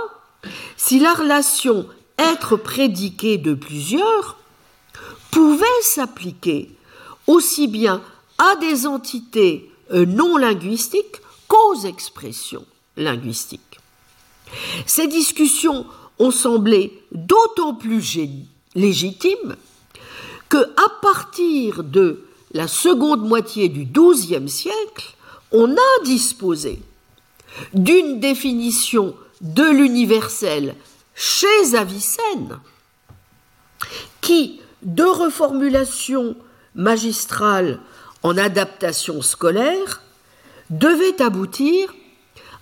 si la relation être prédiqué de plusieurs pouvait s'appliquer aussi bien à des entités euh, non linguistiques qu'aux expressions linguistiques. Ces discussions ont semblé d'autant plus légitimes que, à partir de la seconde moitié du XIIe siècle, on a disposé d'une définition de l'universel chez Avicenne, qui, de reformulation magistrale en adaptation scolaire, devait aboutir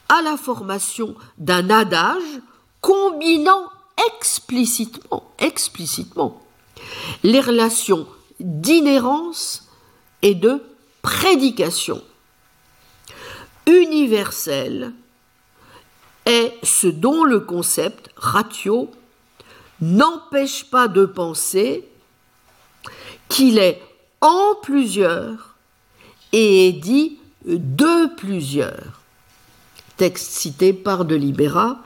à la formation d'un adage combinant explicitement, les relations d'inhérence et de prédication. Universel est ce dont le concept ratio n'empêche pas de penser qu'il est en plusieurs et est dit de plusieurs. Cité par Delibera,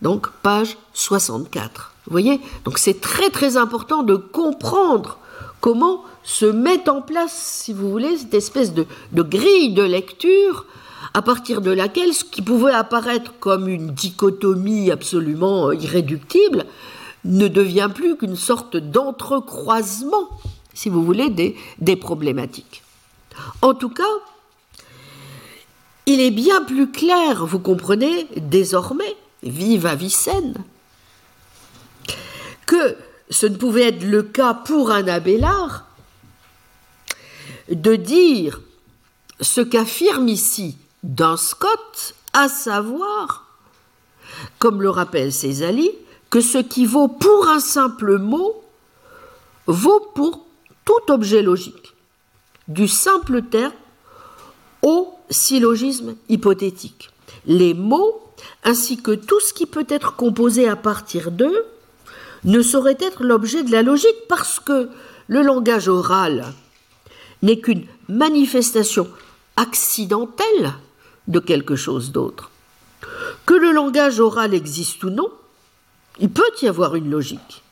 donc page 64. Vous voyez? Donc c'est très très important de comprendre comment se met en place, si vous voulez, cette espèce de, de grille de lecture à partir de laquelle ce qui pouvait apparaître comme une dichotomie absolument irréductible ne devient plus qu'une sorte d'entrecroisement, si vous voulez, des problématiques. En tout cas, il est bien plus clair, vous comprenez, désormais, vive Avicenne, que ce ne pouvait être le cas pour un Abélard de dire ce qu'affirme ici d'un Scott, à savoir, comme le rappelle Césali, que ce qui vaut pour un simple mot vaut pour tout objet logique, du simple terme au syllogisme hypothétique. Les mots, ainsi que tout ce qui peut être composé à partir d'eux, ne sauraient être l'objet de la logique parce que le langage oral n'est qu'une manifestation accidentelle de quelque chose d'autre. Que le langage oral existe ou non, il peut y avoir une logique.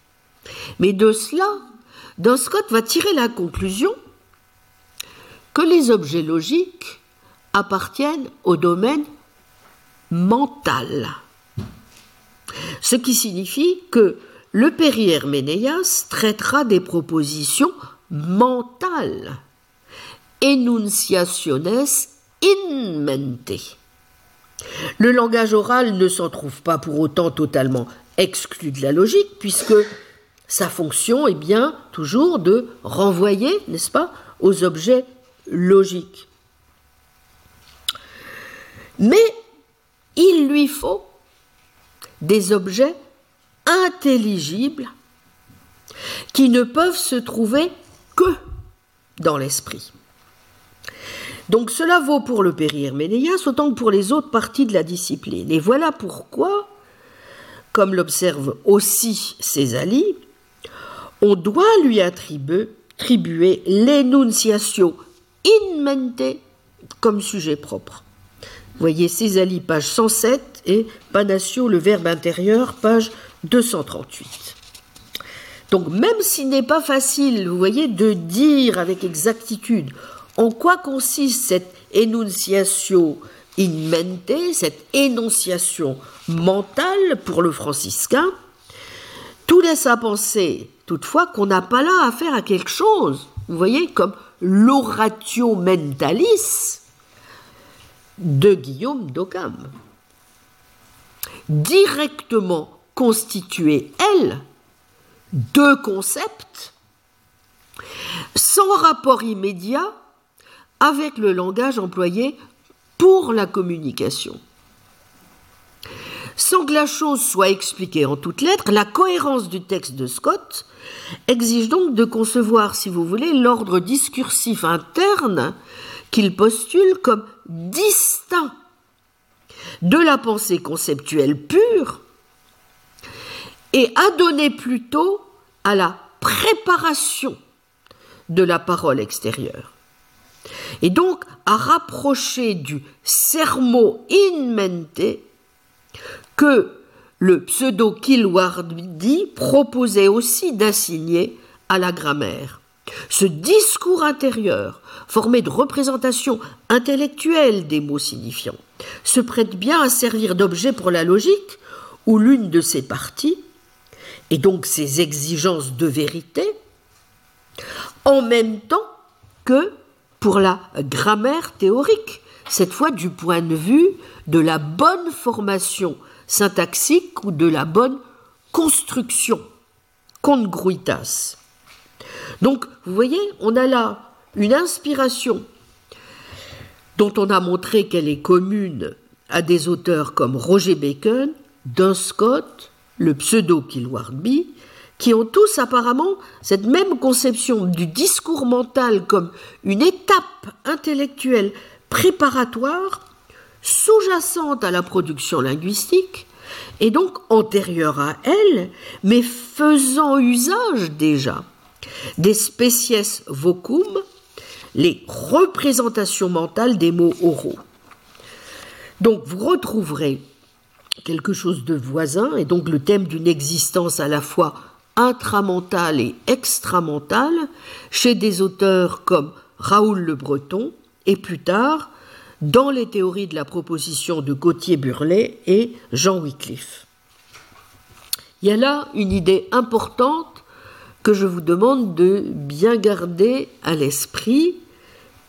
Mais de cela, Don Scott va tirer la conclusion que les objets logiques appartiennent au domaine mental. Ce qui signifie que le Périherménéas traitera des propositions mentales, enunciationes in mente. Le langage oral ne s'en trouve pas pour autant totalement exclu de la logique, puisque sa fonction est bien toujours de renvoyer, n'est-ce pas, aux objets logiques. Mais il lui faut des objets intelligibles qui ne peuvent se trouver que dans l'esprit. Donc cela vaut pour le Périherménéas autant que pour les autres parties de la discipline. Et voilà pourquoi, comme l'observe aussi Césali, on doit lui attribuer, attribuer l'énonciation in mente comme sujet propre. Voyez Césali, page 107, et Panatio, le verbe intérieur, page 238. Donc même s'il n'est pas facile, vous voyez, de dire avec exactitude en quoi consiste cette énonciation in mente, cette énonciation mentale pour le franciscain, Tout laisse à penser, toutefois, qu'on n'a pas là affaire à quelque chose, vous voyez, comme l'oratio mentalis de Guillaume d'Occam. Directement constituée, elle, de concepts sans rapport immédiat avec le langage employé pour la communication. Sans que la chose soit expliquée en toutes lettres, la cohérence du texte de Scott exige donc de concevoir, si vous voulez, l'ordre discursif interne qu'il postule comme distinct de la pensée conceptuelle pure et adonné plutôt à la préparation de la parole extérieure. Et donc à rapprocher du sermo in mente que le pseudo-Kilwardi proposait aussi d'assigner à la grammaire. Ce discours intérieur, formé de représentations intellectuelles des mots signifiants, se prête bien à servir d'objet pour la logique, où l'une de ses parties, et donc ses exigences de vérité, en même temps que pour la grammaire théorique, cette fois du point de vue de la bonne formation syntaxique ou de la bonne construction, congruitas. Donc, vous voyez, on a là une inspiration dont on a montré qu'elle est commune à des auteurs comme Roger Bacon, Duns Scott, le pseudo Kilwardby, qui ont tous apparemment cette même conception du discours mental comme une étape intellectuelle préparatoire sous-jacente à la production linguistique, et donc antérieure à elle, mais faisant usage déjà des species vocum, les représentations mentales des mots oraux. Donc vous retrouverez quelque chose de voisin, et donc le thème d'une existence à la fois intramentale et extramentale, chez des auteurs comme Raoul Le Breton, et plus tard dans les théories de la proposition de Gauthier-Burlet et Jean Wycliffe. Il y a là une idée importante que je vous demande de bien garder à l'esprit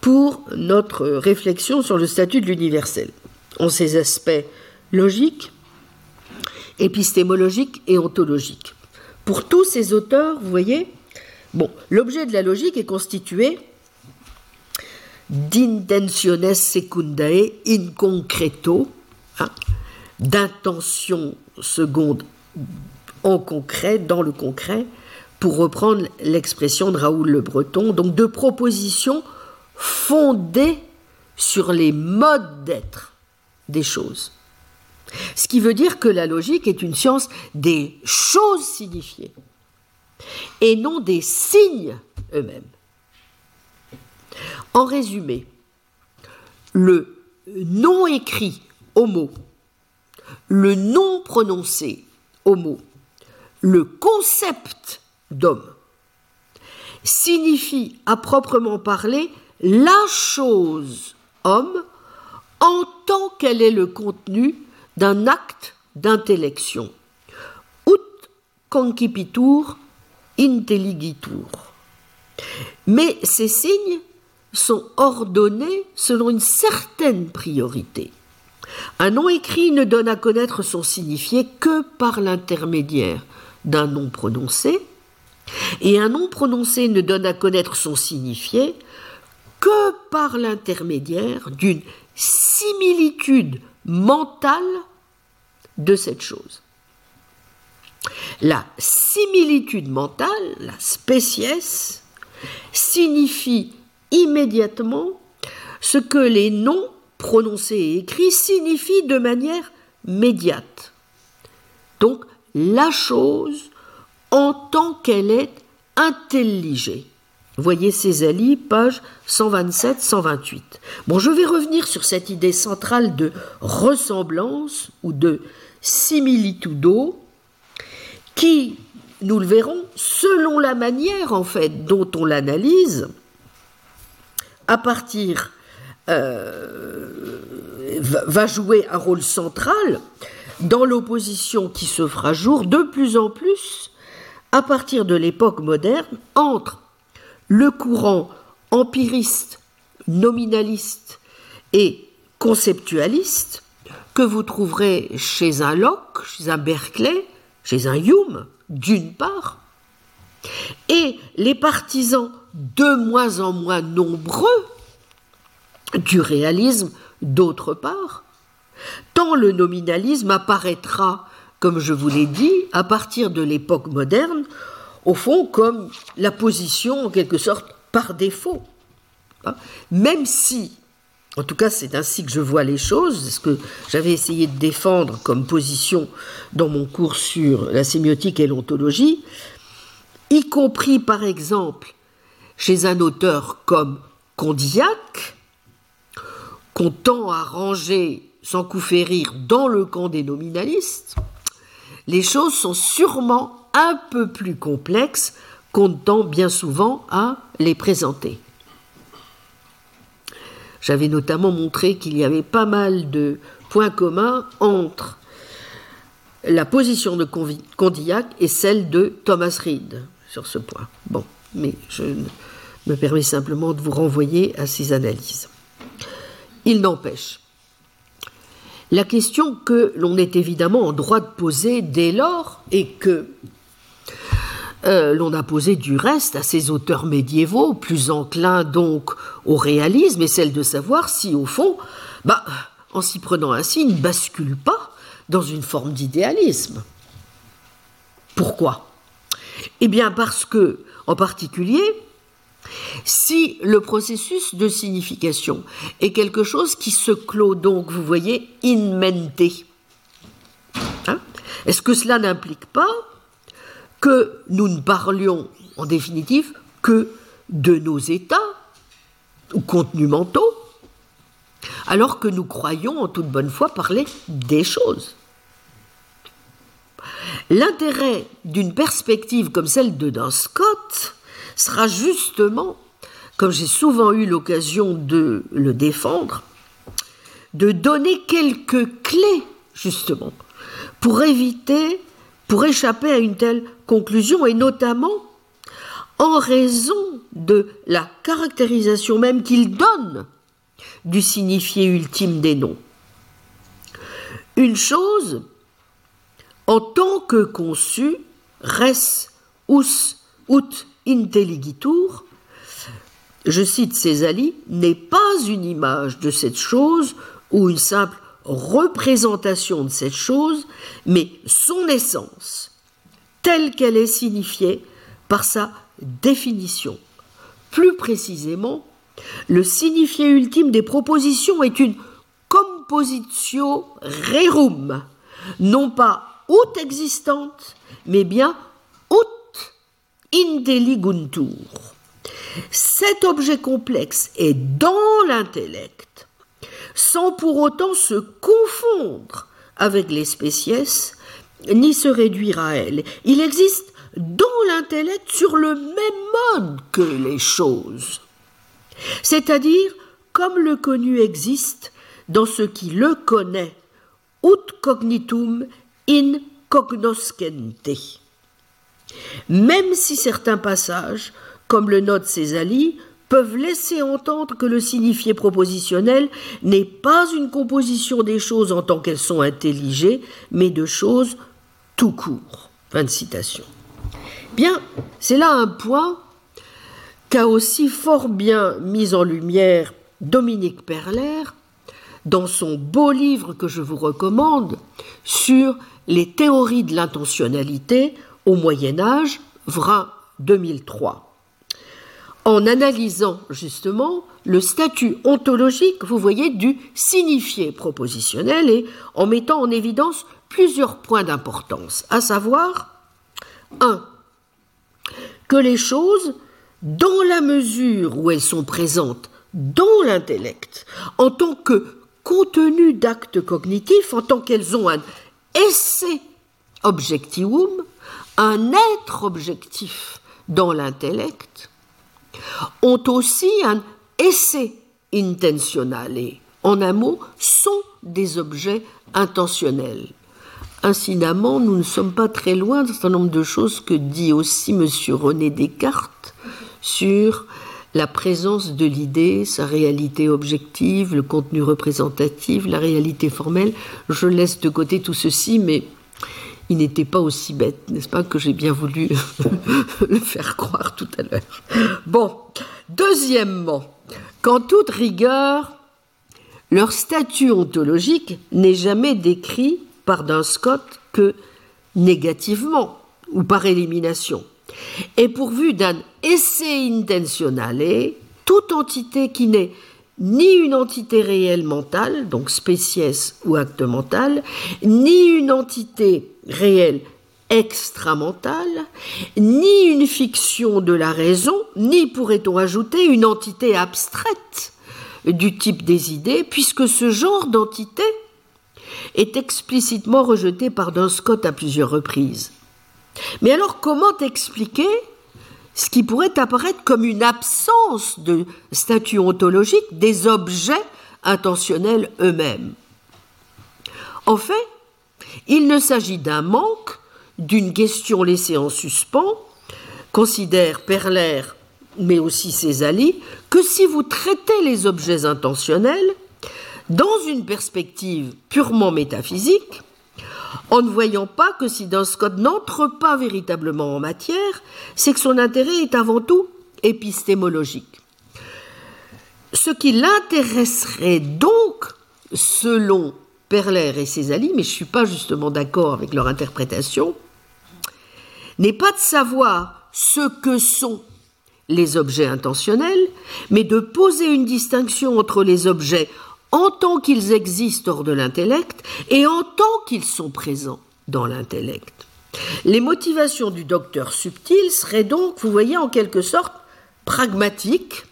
pour notre réflexion sur le statut de l'universel, en ses aspects logiques, épistémologiques et ontologiques. Pour tous ces auteurs, vous voyez, bon, l'objet de la logique est constitué d'intentiones secundae in concreto, hein, d'intention seconde en concret, dans le concret, pour reprendre l'expression de Raoul Le Breton, donc de propositions fondées sur les modes d'être des choses. Ce qui veut dire que la logique est une science des choses signifiées et non des signes eux-mêmes. En résumé, le non écrit homo, le non prononcé homo, le concept d'homme signifie à proprement parler la chose homme en tant qu'elle est le contenu d'un acte d'intellection. Ut concipitur intelligitur. Mais ces signes sont ordonnés selon une certaine priorité. Un nom écrit ne donne à connaître son signifié que par l'intermédiaire d'un nom prononcé, et un nom prononcé ne donne à connaître son signifié que par l'intermédiaire d'une similitude mentale de cette chose. La similitude mentale, la spéciesse, signifie immédiatement ce que les noms prononcés et écrits signifient de manière médiate. Donc la chose en tant qu'elle est intelligée. Voyez Césalie, page 127-128. Bon, je vais revenir sur cette idée centrale de ressemblance ou de similitudo qui, nous le verrons, selon la manière en fait dont on l'analyse, euh, va jouer un rôle central dans l'opposition qui se fera jour de plus en plus à partir de l'époque moderne entre le courant empiriste, nominaliste et conceptualiste que vous trouverez chez un Locke, chez un Berkeley, chez un Hume, d'une part, et les partisans de moins en moins nombreux du réalisme d'autre part, tant le nominalisme apparaîtra, comme je vous l'ai dit, à partir de l'époque moderne, au fond comme la position en quelque sorte par défaut. Hein. Même si, en tout cas c'est ainsi que je vois les choses, ce que j'avais essayé de défendre comme position dans mon cours sur la sémiotique et l'ontologie, y compris par exemple chez un auteur comme Condillac, qu'on tend à ranger sans coup férir dans le camp des nominalistes, les choses sont sûrement un peu plus complexes qu'on tend bien souvent à les présenter. J'avais notamment montré qu'il y avait pas mal de points communs entre la position de Condillac et celle de Thomas Reed sur ce point. Bon, mais je me permets simplement de vous renvoyer à ces analyses. Il n'empêche, la question que l'on est évidemment en droit de poser dès lors et que euh, l'on a posé du reste à ces auteurs médiévaux, plus enclins donc au réalisme, et celle de savoir si, au fond, bah, en s'y prenant ainsi, ils ne basculent pas dans une forme d'idéalisme. Pourquoi? Eh bien parce que, en particulier, si le processus de signification est quelque chose qui se clôt donc, vous voyez, in mente, hein, est-ce que cela n'implique pas que nous ne parlions en définitive que de nos états ou contenus mentaux, alors que nous croyons en toute bonne foi parler des choses? L'intérêt d'une perspective comme celle de Dan Scott sera justement, comme j'ai souvent eu l'occasion de le défendre, de donner quelques clés, justement, pour éviter, pour échapper à une telle conclusion, et notamment en raison de la caractérisation même qu'il donne du signifié ultime des noms. Une chose, en tant que conçu, res us ut intelligitur, je cite Césali, n'est pas une image de cette chose ou une simple représentation de cette chose, mais son essence, telle qu'elle est signifiée par sa définition. Plus précisément, le signifié ultime des propositions est une compositio rerum, non pas out existante, mais bien intelliguntur. Cet objet complexe est dans l'intellect, sans pour autant se confondre avec les spéciès ni se réduire à elles. Il existe dans l'intellect sur le même mode que les choses. C'est-à-dire comme le connu existe dans ce qui le connaît, ut cognitum in cognoscente. Même si certains passages, comme le note Césali, peuvent laisser entendre que le signifié propositionnel n'est pas une composition des choses en tant qu'elles sont intelligées, mais de choses tout court. Fin de citation. Bien, c'est là un point qu'a aussi fort bien mis en lumière Dominique Perler dans son beau livre que je vous recommande sur les théories de l'intentionnalité au Moyen Âge, Vrin 2003 en analysant justement le statut ontologique, vous voyez, du signifié propositionnel et en mettant en évidence plusieurs points d'importance, à savoir, un, que les choses, dans la mesure où elles sont présentes dans l'intellect, en tant que contenu d'actes cognitifs, en tant qu'elles ont un essai objectivum, un être objectif dans l'intellect, ont aussi un essai intentionnel et, en un mot, sont des objets intentionnels. incidemment, nous ne sommes pas très loin d'un certain nombre de choses que dit aussi M. René Descartes sur la présence de l'idée, sa réalité objective, le contenu représentatif, la réalité formelle. Je laisse de côté tout ceci, mais il n'était pas aussi bête, n'est-ce pas, que j'ai bien voulu le faire croire tout à l'heure. Bon, deuxièmement, qu'en toute rigueur, leur statut ontologique n'est jamais décrit par d'un Scott que négativement ou par élimination, et pourvu d'un essai intentionnel, toute entité qui n'est ni une entité réelle mentale, donc spéciès ou acte mental, ni une entité réelle extramentale, ni une fiction de la raison, ni pourrait-on ajouter une entité abstraite du type des idées, puisque ce genre d'entité est explicitement rejeté par Don Scott à plusieurs reprises. Mais alors comment expliquer ce qui pourrait apparaître comme une absence de statut ontologique des objets intentionnels eux-mêmes? En fait, il ne s'agit d'un manque, d'une question laissée en suspens, considère Perler, mais aussi ses alliés, que si vous traitez les objets intentionnels dans une perspective purement métaphysique, en ne voyant pas que si Duns Scott n'entre pas véritablement en matière, c'est que son intérêt est avant tout épistémologique. Ce qui l'intéresserait donc, selon Perler et ses alliés, mais je ne suis pas justement d'accord avec leur interprétation, n'est pas de savoir ce que sont les objets intentionnels, mais de poser une distinction entre les objets en tant qu'ils existent hors de l'intellect et en tant qu'ils sont présents dans l'intellect. Les motivations du docteur subtil seraient donc, vous voyez, en quelque sorte pragmatiques,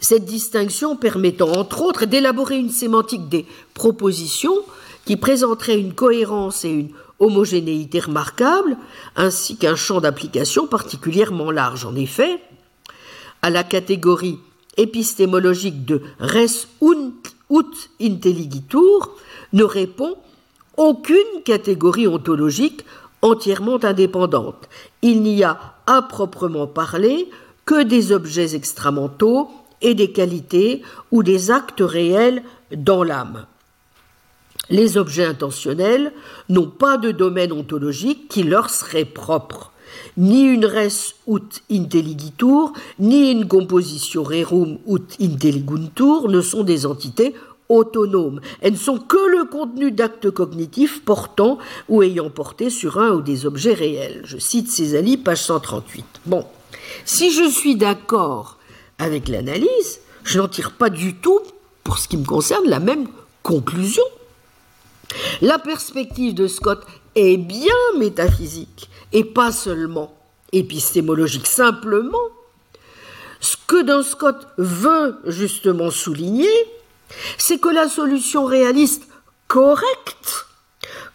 cette distinction permettant entre autres d'élaborer une sémantique des propositions qui présenterait une cohérence et une homogénéité remarquables, ainsi qu'un champ d'application particulièrement large. En effet, à la catégorie épistémologique de res ut intelligitur ne répond aucune catégorie ontologique entièrement indépendante. Il n'y a à proprement parler que des objets extramentaux et des qualités ou des actes réels dans l'âme. Les objets intentionnels n'ont pas de domaine ontologique qui leur serait propre ni une res ut intelligitur, ni une composition rerum ut intelliguntur ne sont des entités autonomes. Elles ne sont que le contenu d'actes cognitifs portant ou ayant porté sur un ou des objets réels. Je cite Césali, page 138. Bon, si je suis d'accord avec l'analyse, je n'en tire pas du tout, pour ce qui me concerne, la même conclusion. La perspective de Scott est bien métaphysique et pas seulement épistémologique. Simplement, ce que Don Scott veut justement souligner, c'est que la solution réaliste correcte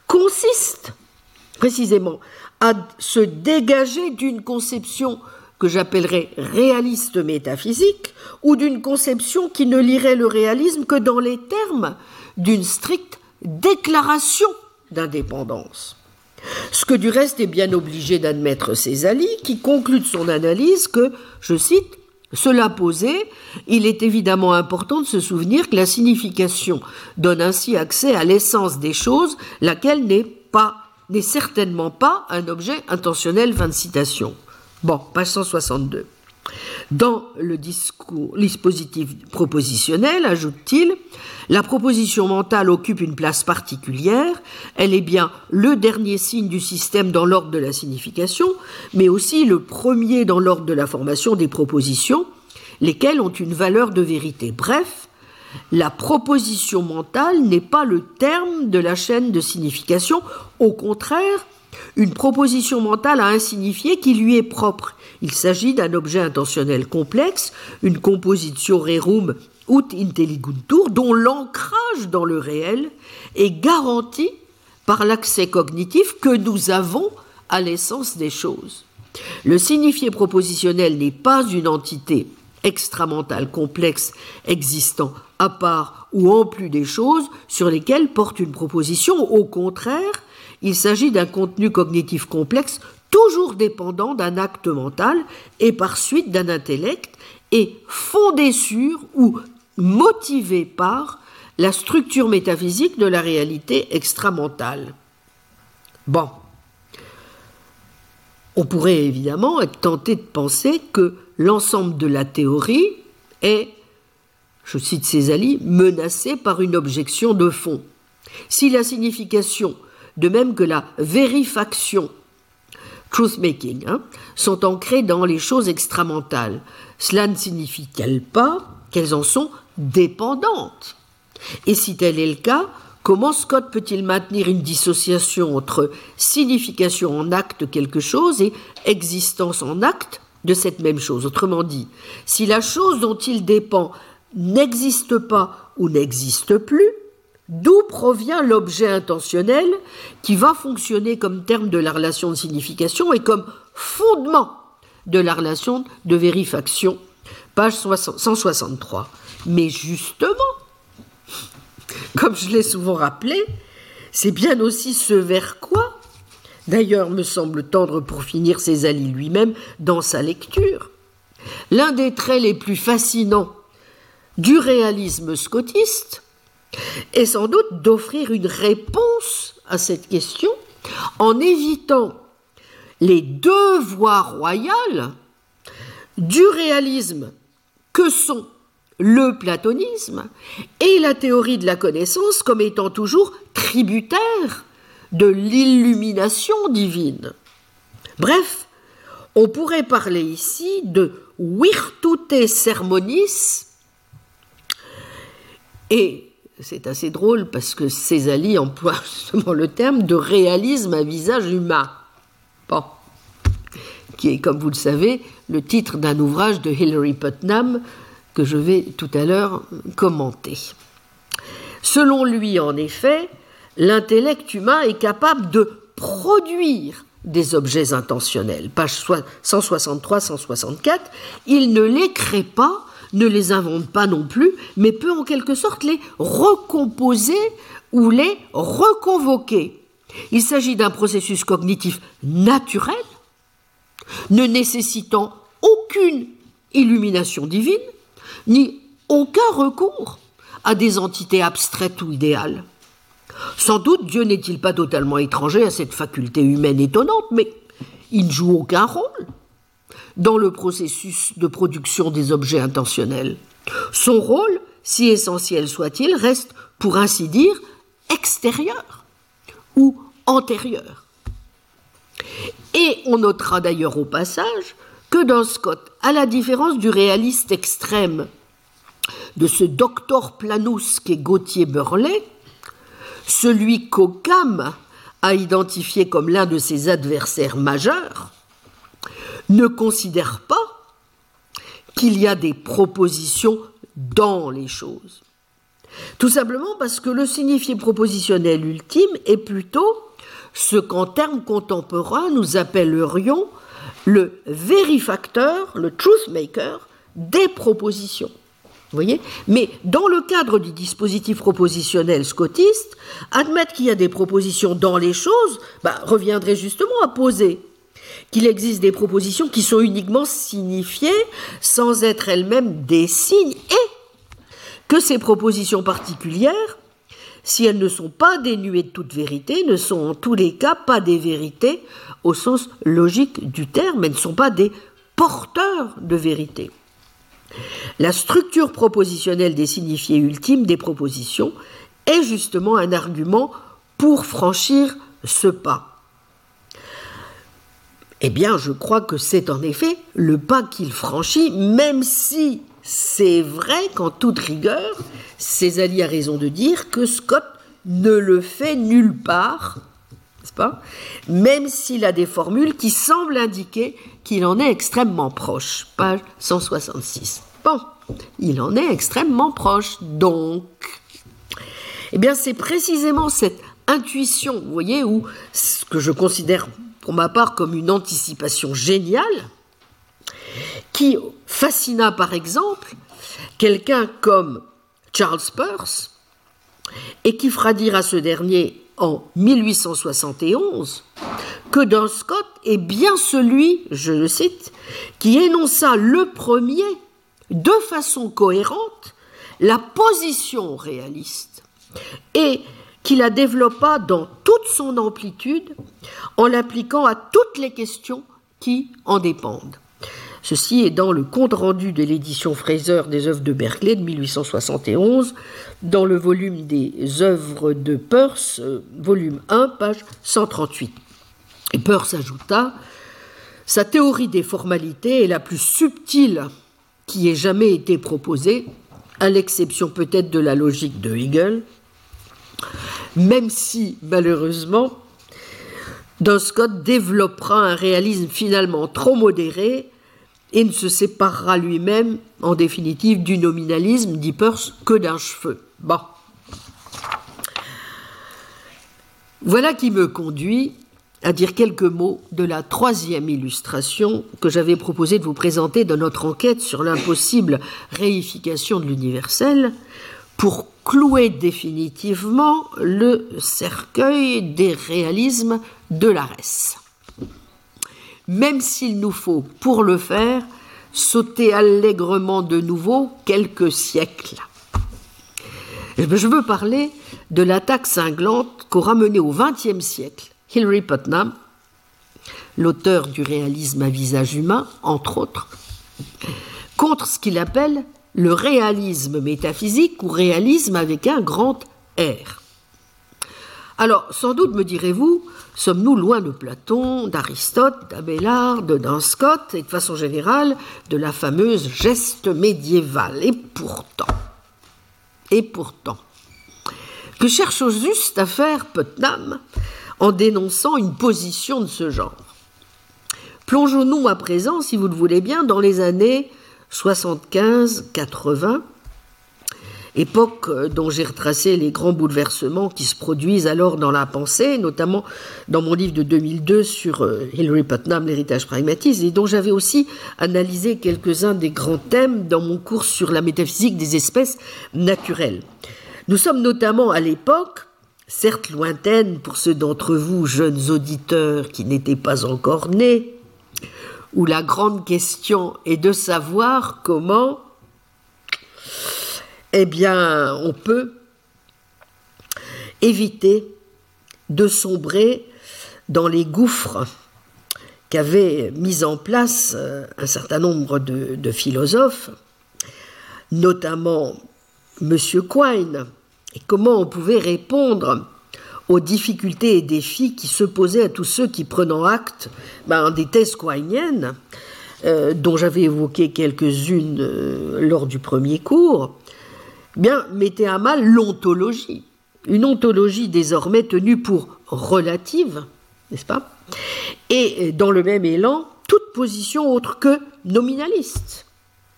consiste précisément à se dégager d'une conception que j'appellerais réaliste métaphysique ou d'une conception qui ne lirait le réalisme que dans les termes d'une stricte déclaration d'indépendance. Ce que du reste est bien obligé d'admettre Césali, qui conclut de son analyse que, je cite, cela posé, il est évidemment important de se souvenir que la signification donne ainsi accès à l'essence des choses, laquelle n'est pas, n'est certainement pas un objet intentionnel. Fin de. Bon, page 162. Dans le discours, dispositif propositionnel, ajoute-t-il, la proposition mentale occupe une place particulière, elle est bien le dernier signe du système dans l'ordre de la signification, mais aussi le premier dans l'ordre de la formation des propositions, lesquelles ont une valeur de vérité. Bref, la proposition mentale n'est pas le terme de la chaîne de signification, au contraire, une proposition mentale a un signifié qui lui est propre. Il s'agit d'un objet intentionnel complexe, une composition rerum ut intelliguntur, dont l'ancrage dans le réel est garanti par l'accès cognitif que nous avons à l'essence des choses. Le signifié propositionnel n'est pas une entité extramentale complexe existant à part ou en plus des choses sur lesquelles porte une proposition. Au contraire, il s'agit d'un contenu cognitif complexe toujours dépendant d'un acte mental et par suite d'un intellect et fondé sur ou motivé par la structure métaphysique de la réalité extramentale. Bon. On pourrait évidemment être tenté de penser que l'ensemble de la théorie est, je cite Césali, menacé par une objection de fond. Si la signification, de même que la vérifaction, truth-making, hein, sont ancrées dans les choses extramentales, cela ne signifie-t-elle pas qu'elles en sont dépendantes? Et si tel est le cas, Comment Scott peut-il maintenir une dissociation entre signification en acte quelque chose et existence en acte de cette même chose? Autrement dit, si la chose dont il dépend n'existe pas ou n'existe plus, d'où provient l'objet intentionnel qui va fonctionner comme terme de la relation de signification et comme fondement de la relation de vérifaction Page 163. Mais justement, comme je l'ai souvent rappelé, c'est bien aussi ce vers quoi, d'ailleurs me semble tendre pour finir Césalie lui-même dans sa lecture, l'un des traits les plus fascinants du réalisme scotiste est sans doute d'offrir une réponse à cette question en évitant les deux voies royales du réalisme que sont le platonisme et la théorie de la connaissance comme étant toujours tributaire de l'illumination divine. Bref, on pourrait parler ici de virtute sermonis et c'est assez drôle parce que Césali emploie justement le terme de réalisme à visage humain. Bon. Qui est, comme vous le savez, le titre d'un ouvrage de Hilary Putnam que je vais tout à l'heure commenter. Selon lui, en effet, l'intellect humain est capable de produire des objets intentionnels. Page 163-164, il ne les crée pas, ne les invente pas non plus, mais peut en quelque sorte les recomposer ou les reconvoquer. Il s'agit d'un processus cognitif naturel, ne nécessitant aucune illumination divine, ni aucun recours à des entités abstraites ou idéales. Sans doute Dieu n'est-il pas totalement étranger à cette faculté humaine étonnante, mais il ne joue aucun rôle dans le processus de production des objets intentionnels. Son rôle, si essentiel soit-il, reste, pour ainsi dire, extérieur ou antérieur. Et on notera d'ailleurs au passage que dans Scott, à la différence du réaliste extrême de ce docteur Planus qu'est Gauthier Burlet, celui qu'Occam a identifié comme l'un de ses adversaires majeurs, ne considère pas qu'il y a des propositions dans les choses. Tout simplement parce que le signifié propositionnel ultime est plutôt ce qu'en termes contemporains nous appellerions le vérifacteur, le truth maker des propositions. Voyez? Mais dans le cadre du dispositif propositionnel scotiste, admettre qu'il y a des propositions dans les choses bah, reviendrait justement à poser qu'il existe des propositions qui sont uniquement signifiées sans être elles-mêmes des signes et que ces propositions particulières, si elles ne sont pas dénuées de toute vérité, ne sont en tous les cas pas des vérités au sens logique du terme, mais ne sont pas des porteurs de vérité. La structure propositionnelle des signifiés ultimes des propositions est justement un argument pour franchir ce pas. Eh bien, je crois que c'est en effet le pas qu'il franchit, même si c'est vrai qu'en toute rigueur, Césali a raison de dire que Scott ne le fait nulle part pas Même s'il a des formules qui semblent indiquer qu'il en est extrêmement proche. Page 166. Bon, il en est extrêmement proche. Donc, eh bien, c'est précisément cette intuition, vous voyez, ou ce que je considère pour ma part comme une anticipation géniale, qui fascina par exemple quelqu'un comme Charles Peirce, et qui fera dire à ce dernier en 1871 que Don Scott est bien celui, je le cite, qui énonça le premier, de façon cohérente, la position réaliste et qui la développa dans toute son amplitude en l'appliquant à toutes les questions qui en dépendent. Ceci est dans le compte-rendu de l'édition Fraser des œuvres de Berkeley de 1871, dans le volume des œuvres de Peirce, euh, volume 1, page 138. Et Peirce ajouta Sa théorie des formalités est la plus subtile qui ait jamais été proposée, à l'exception peut-être de la logique de Hegel, même si, malheureusement, Don Scott développera un réalisme finalement trop modéré et ne se séparera lui-même, en définitive, du nominalisme, Peirce, que d'un cheveu. Bon. Voilà qui me conduit à dire quelques mots de la troisième illustration que j'avais proposé de vous présenter dans notre enquête sur l'impossible réification de l'universel pour clouer définitivement le cercueil des réalismes de l'ARES même s'il nous faut, pour le faire, sauter allègrement de nouveau quelques siècles. Je veux parler de l'attaque cinglante qu'aura menée au XXe siècle Hilary Putnam, l'auteur du réalisme à visage humain, entre autres, contre ce qu'il appelle le réalisme métaphysique ou réalisme avec un grand R. Alors, sans doute me direz-vous, sommes-nous loin de Platon, d'Aristote, d'Abélard, de Dan Scott et de façon générale de la fameuse geste médiévale Et pourtant, et pourtant, que cherche juste à faire Putnam en dénonçant une position de ce genre? Plongeons-nous à présent, si vous le voulez bien, dans les années 75-80 époque euh, dont j'ai retracé les grands bouleversements qui se produisent alors dans la pensée, notamment dans mon livre de 2002 sur euh, Hilary Putnam, l'héritage pragmatiste, et dont j'avais aussi analysé quelques-uns des grands thèmes dans mon cours sur la métaphysique des espèces naturelles. Nous sommes notamment à l'époque, certes lointaine pour ceux d'entre vous, jeunes auditeurs qui n'étaient pas encore nés, où la grande question est de savoir comment eh bien, on peut éviter de sombrer dans les gouffres qu'avaient mis en place euh, un certain nombre de, philosophes, notamment M. Quine, et comment on pouvait répondre aux difficultés et défis qui se posaient à tous ceux qui, prenant acte ben, des thèses quiniennes, euh, dont j'avais évoqué quelques-unes euh, lors du premier cours, bien, mettait à mal l'ontologie. Une ontologie désormais tenue pour relative, n'est-ce pas? Et dans le même élan, toute position autre que nominaliste.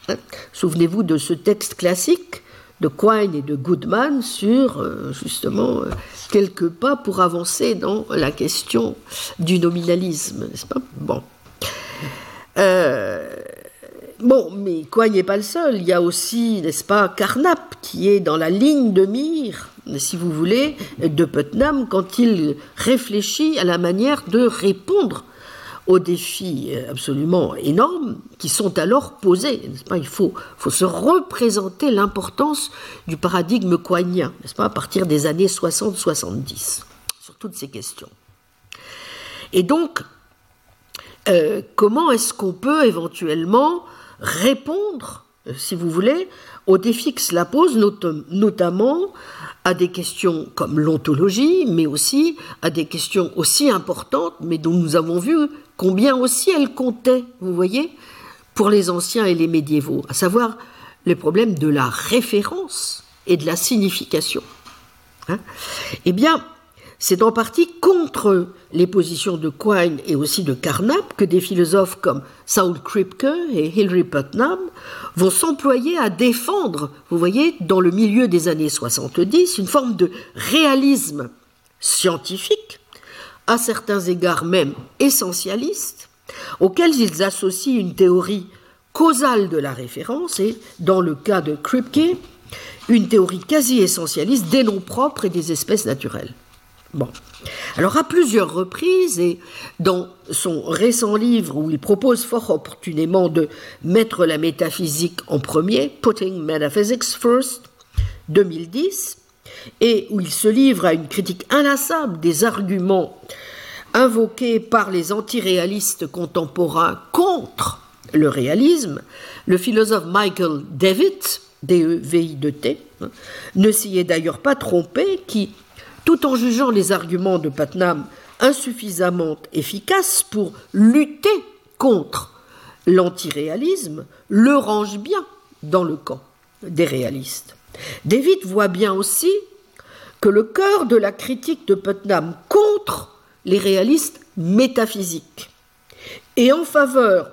Hein? Souvenez-vous de ce texte classique de Quine et de Goodman sur euh, justement euh, quelques pas pour avancer dans la question du nominalisme, n'est-ce pas? Bon. Euh, Bon, mais quoi n'est pas le seul. Il y a aussi, n'est-ce pas, Carnap, qui est dans la ligne de mire, si vous voulez, de Putnam quand il réfléchit à la manière de répondre aux défis absolument énormes qui sont alors posés. Il faut, se représenter l'importance du paradigme pas, à partir des années 60-70, sur toutes ces questions. Et donc, euh, comment est-ce qu'on peut éventuellement répondre, euh, si vous voulez, aux défis que cela pose, notamment à des questions comme l'ontologie, mais aussi à des questions aussi importantes, mais dont nous avons vu combien aussi elles comptaient, vous voyez, pour les anciens et les médiévaux, à savoir le problème de la référence et de la signification. Hein eh bien, c'est en partie contre les positions de Quine et aussi de Carnap que des philosophes comme Saul Kripke et Hilary Putnam vont s'employer à défendre, vous voyez, dans le milieu des années 70, une forme de réalisme scientifique, à certains égards même essentialiste, auquel ils associent une théorie causale de la référence et, dans le cas de Kripke, une théorie quasi essentialiste des noms propres et des espèces naturelles. Bon. Alors, à plusieurs reprises, et dans son récent livre où il propose fort opportunément de mettre la métaphysique en premier, Putting Metaphysics First, 2010, et où il se livre à une critique inlassable des arguments invoqués par les antiréalistes contemporains contre le réalisme, le philosophe Michael David, D-E-V-I-D-T, hein, ne s'y est d'ailleurs pas trompé, qui, tout en jugeant les arguments de Putnam insuffisamment efficaces pour lutter contre l'antiréalisme, le range bien dans le camp des réalistes. David voit bien aussi que le cœur de la critique de Putnam contre les réalistes métaphysiques et en faveur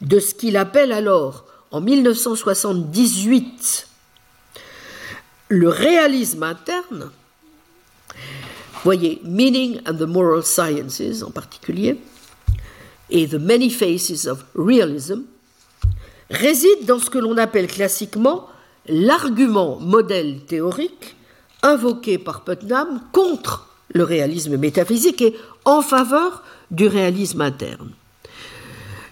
de ce qu'il appelle alors en 1978 le réalisme interne, voyez, Meaning and the Moral Sciences en particulier, et The Many Faces of Realism, réside dans ce que l'on appelle classiquement l'argument modèle théorique invoqué par Putnam contre le réalisme métaphysique et en faveur du réalisme interne.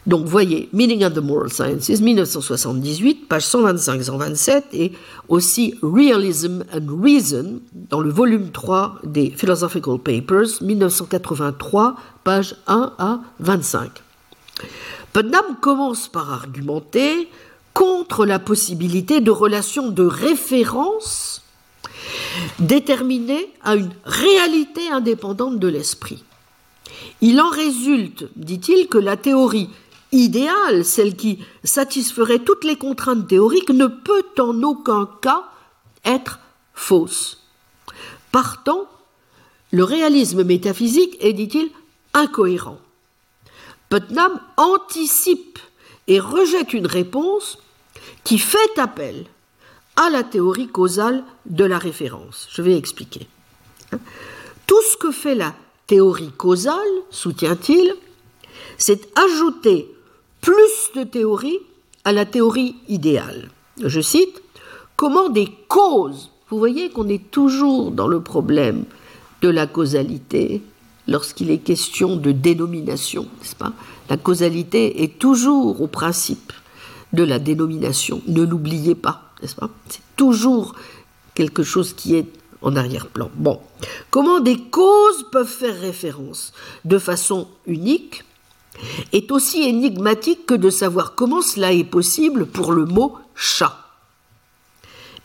Donc, voyez, Meaning of the Moral Sciences, 1978, page 125-127, et aussi Realism and Reason, dans le volume 3 des Philosophical Papers, 1983, page 1 à 25. Putnam commence par argumenter contre la possibilité de relations de référence déterminées à une réalité indépendante de l'esprit. Il en résulte, dit-il, que la théorie idéale, celle qui satisferait toutes les contraintes théoriques, ne peut en aucun cas être fausse. Partant, le réalisme métaphysique est, dit-il, incohérent. Putnam anticipe et rejette une réponse qui fait appel à la théorie causale de la référence. Je vais expliquer. Tout ce que fait la théorie causale, soutient-il, c'est ajouter plus de théorie à la théorie idéale. Je cite, comment des causes, vous voyez qu'on est toujours dans le problème de la causalité lorsqu'il est question de dénomination, n'est-ce pas? La causalité est toujours au principe de la dénomination, ne l'oubliez pas, n'est-ce pas? C'est toujours quelque chose qui est en arrière-plan. Bon, comment des causes peuvent faire référence de façon unique est aussi énigmatique que de savoir comment cela est possible pour le mot chat.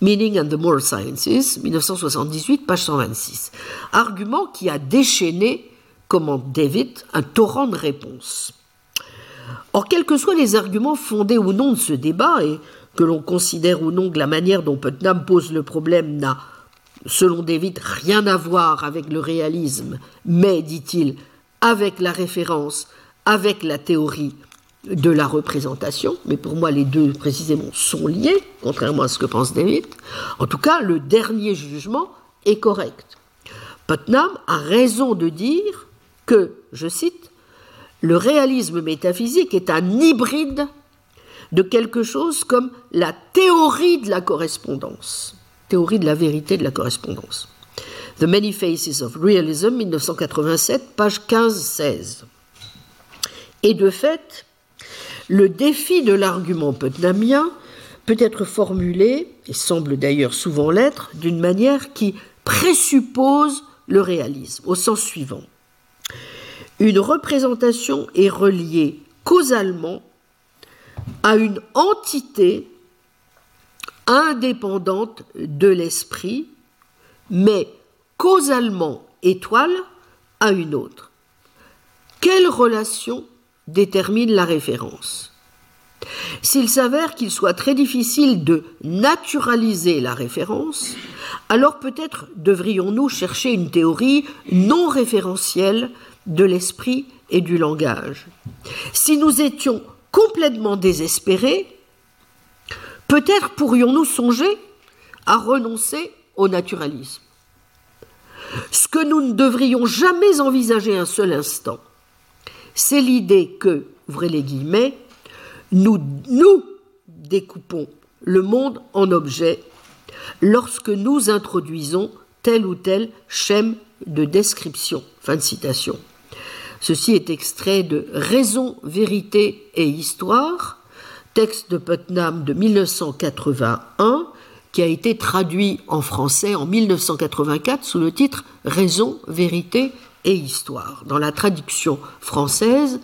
Meaning and the Moral Sciences, 1978, page 126. Argument qui a déchaîné, comment David, un torrent de réponses. Or, quels que soient les arguments fondés ou non de ce débat, et que l'on considère ou non que la manière dont Putnam pose le problème n'a, selon David, rien à voir avec le réalisme, mais, dit-il, avec la référence avec la théorie de la représentation, mais pour moi les deux précisément sont liés, contrairement à ce que pense David. En tout cas, le dernier jugement est correct. Putnam a raison de dire que, je cite, le réalisme métaphysique est un hybride de quelque chose comme la théorie de la correspondance, théorie de la vérité de la correspondance. The Many Faces of Realism, 1987, page 15-16. Et de fait, le défi de l'argument putnamien peut être formulé, et semble d'ailleurs souvent l'être, d'une manière qui présuppose le réalisme, au sens suivant. Une représentation est reliée causalement à une entité indépendante de l'esprit, mais causalement étoile à une autre. Quelle relation détermine la référence? S'il s'avère qu'il soit très difficile de naturaliser la référence, alors peut-être devrions-nous chercher une théorie non référentielle de l'esprit et du langage. Si nous étions complètement désespérés, peut-être pourrions-nous songer à renoncer au naturalisme. Ce que nous ne devrions jamais envisager un seul instant, c'est l'idée que, ouvrez les guillemets, nous, nous découpons le monde en objets lorsque nous introduisons tel ou tel schème de description. Fin de citation. Ceci est extrait de Raison, vérité et histoire, texte de Putnam de 1981, qui a été traduit en français en 1984 sous le titre Raison, vérité et histoire. Dans la traduction française,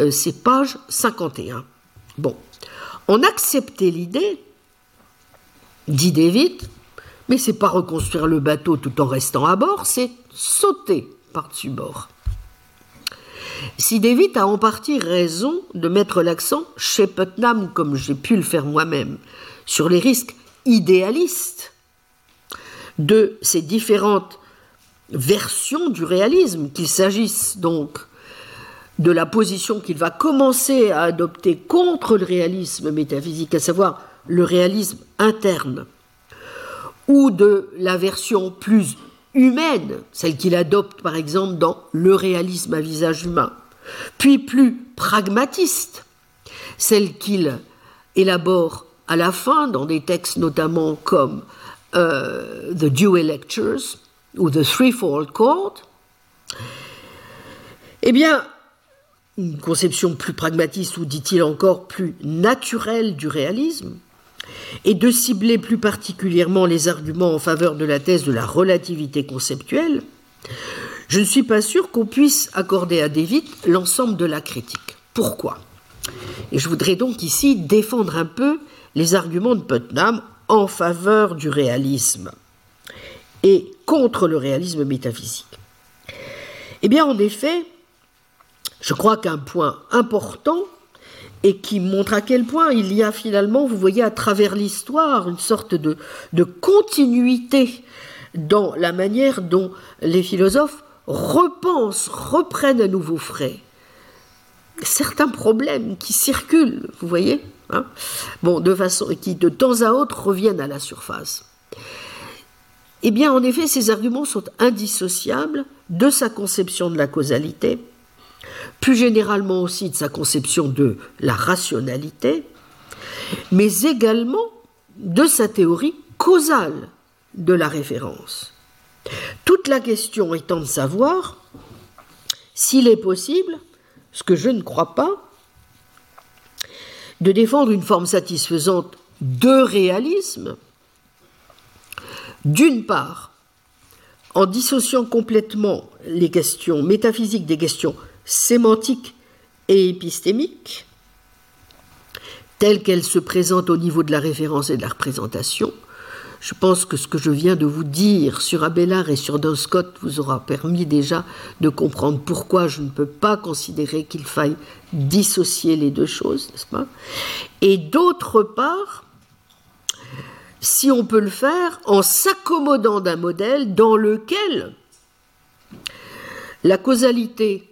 euh, c'est page 51. Bon, on acceptait l'idée, dit David, mais c'est pas reconstruire le bateau tout en restant à bord, c'est sauter par-dessus bord. Si David a en partie raison de mettre l'accent chez Putnam, comme j'ai pu le faire moi-même, sur les risques idéalistes de ces différentes versions du réalisme, qu'il s'agisse donc de la position qu'il va commencer à adopter contre le réalisme métaphysique, à savoir le réalisme interne, ou de la version plus humaine, celle qu'il adopte par exemple dans le réalisme à visage humain, puis plus pragmatiste, celle qu'il élabore à la fin dans des textes notamment comme euh, The Dual Lectures ou The Threefold Chord, eh bien, une conception plus pragmatiste ou dit-il encore plus naturelle du réalisme, et de cibler plus particulièrement les arguments en faveur de la thèse de la relativité conceptuelle, je ne suis pas sûr qu'on puisse accorder à David l'ensemble de la critique. Pourquoi? Et je voudrais donc ici défendre un peu les arguments de Putnam en faveur du réalisme et contre le réalisme métaphysique. Eh bien, en effet, je crois qu'un point important et qui montre à quel point il y a finalement, vous voyez, à travers l'histoire, une sorte de, continuité dans la manière dont les philosophes repensent, reprennent à nouveau frais certains problèmes qui circulent, vous voyez, hein, de façon, qui de temps à autre reviennent à la surface. Eh bien, en effet, ces arguments sont indissociables de sa conception de la causalité, plus généralement aussi de sa conception de la rationalité, mais également de sa théorie causale de la référence. Toute la question étant de savoir s'il est possible, ce que je ne crois pas, de défendre une forme satisfaisante de réalisme, d'une part, en dissociant complètement les questions métaphysiques des questions sémantique et épistémique, telle qu'elle se présente au niveau de la référence et de la représentation. Je pense que ce que je viens de vous dire sur Abélard et sur Don Scott vous aura permis déjà de comprendre pourquoi je ne peux pas considérer qu'il faille dissocier les deux choses, n'est-ce pas? Et d'autre part, si on peut le faire en s'accommodant d'un modèle dans lequel la causalité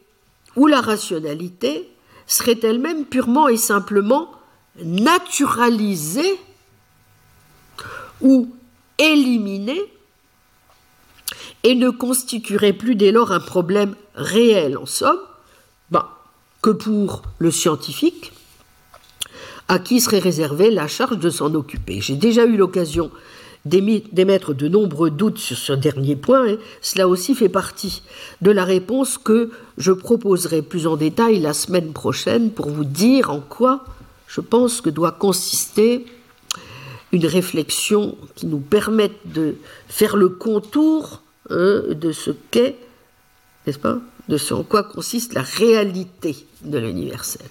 où la rationalité serait elle-même purement et simplement naturalisée ou éliminée et ne constituerait plus dès lors un problème réel en somme, ben, que pour le scientifique, à qui serait réservée la charge de s'en occuper. J'ai déjà eu l'occasion d'émettre de nombreux doutes sur ce dernier point, cela aussi fait partie de la réponse que je proposerai plus en détail la semaine prochaine pour vous dire en quoi je pense que doit consister une réflexion qui nous permette de faire le contour hein, de ce qu'est, n'est-ce pas, de ce en quoi consiste la réalité de l'universel.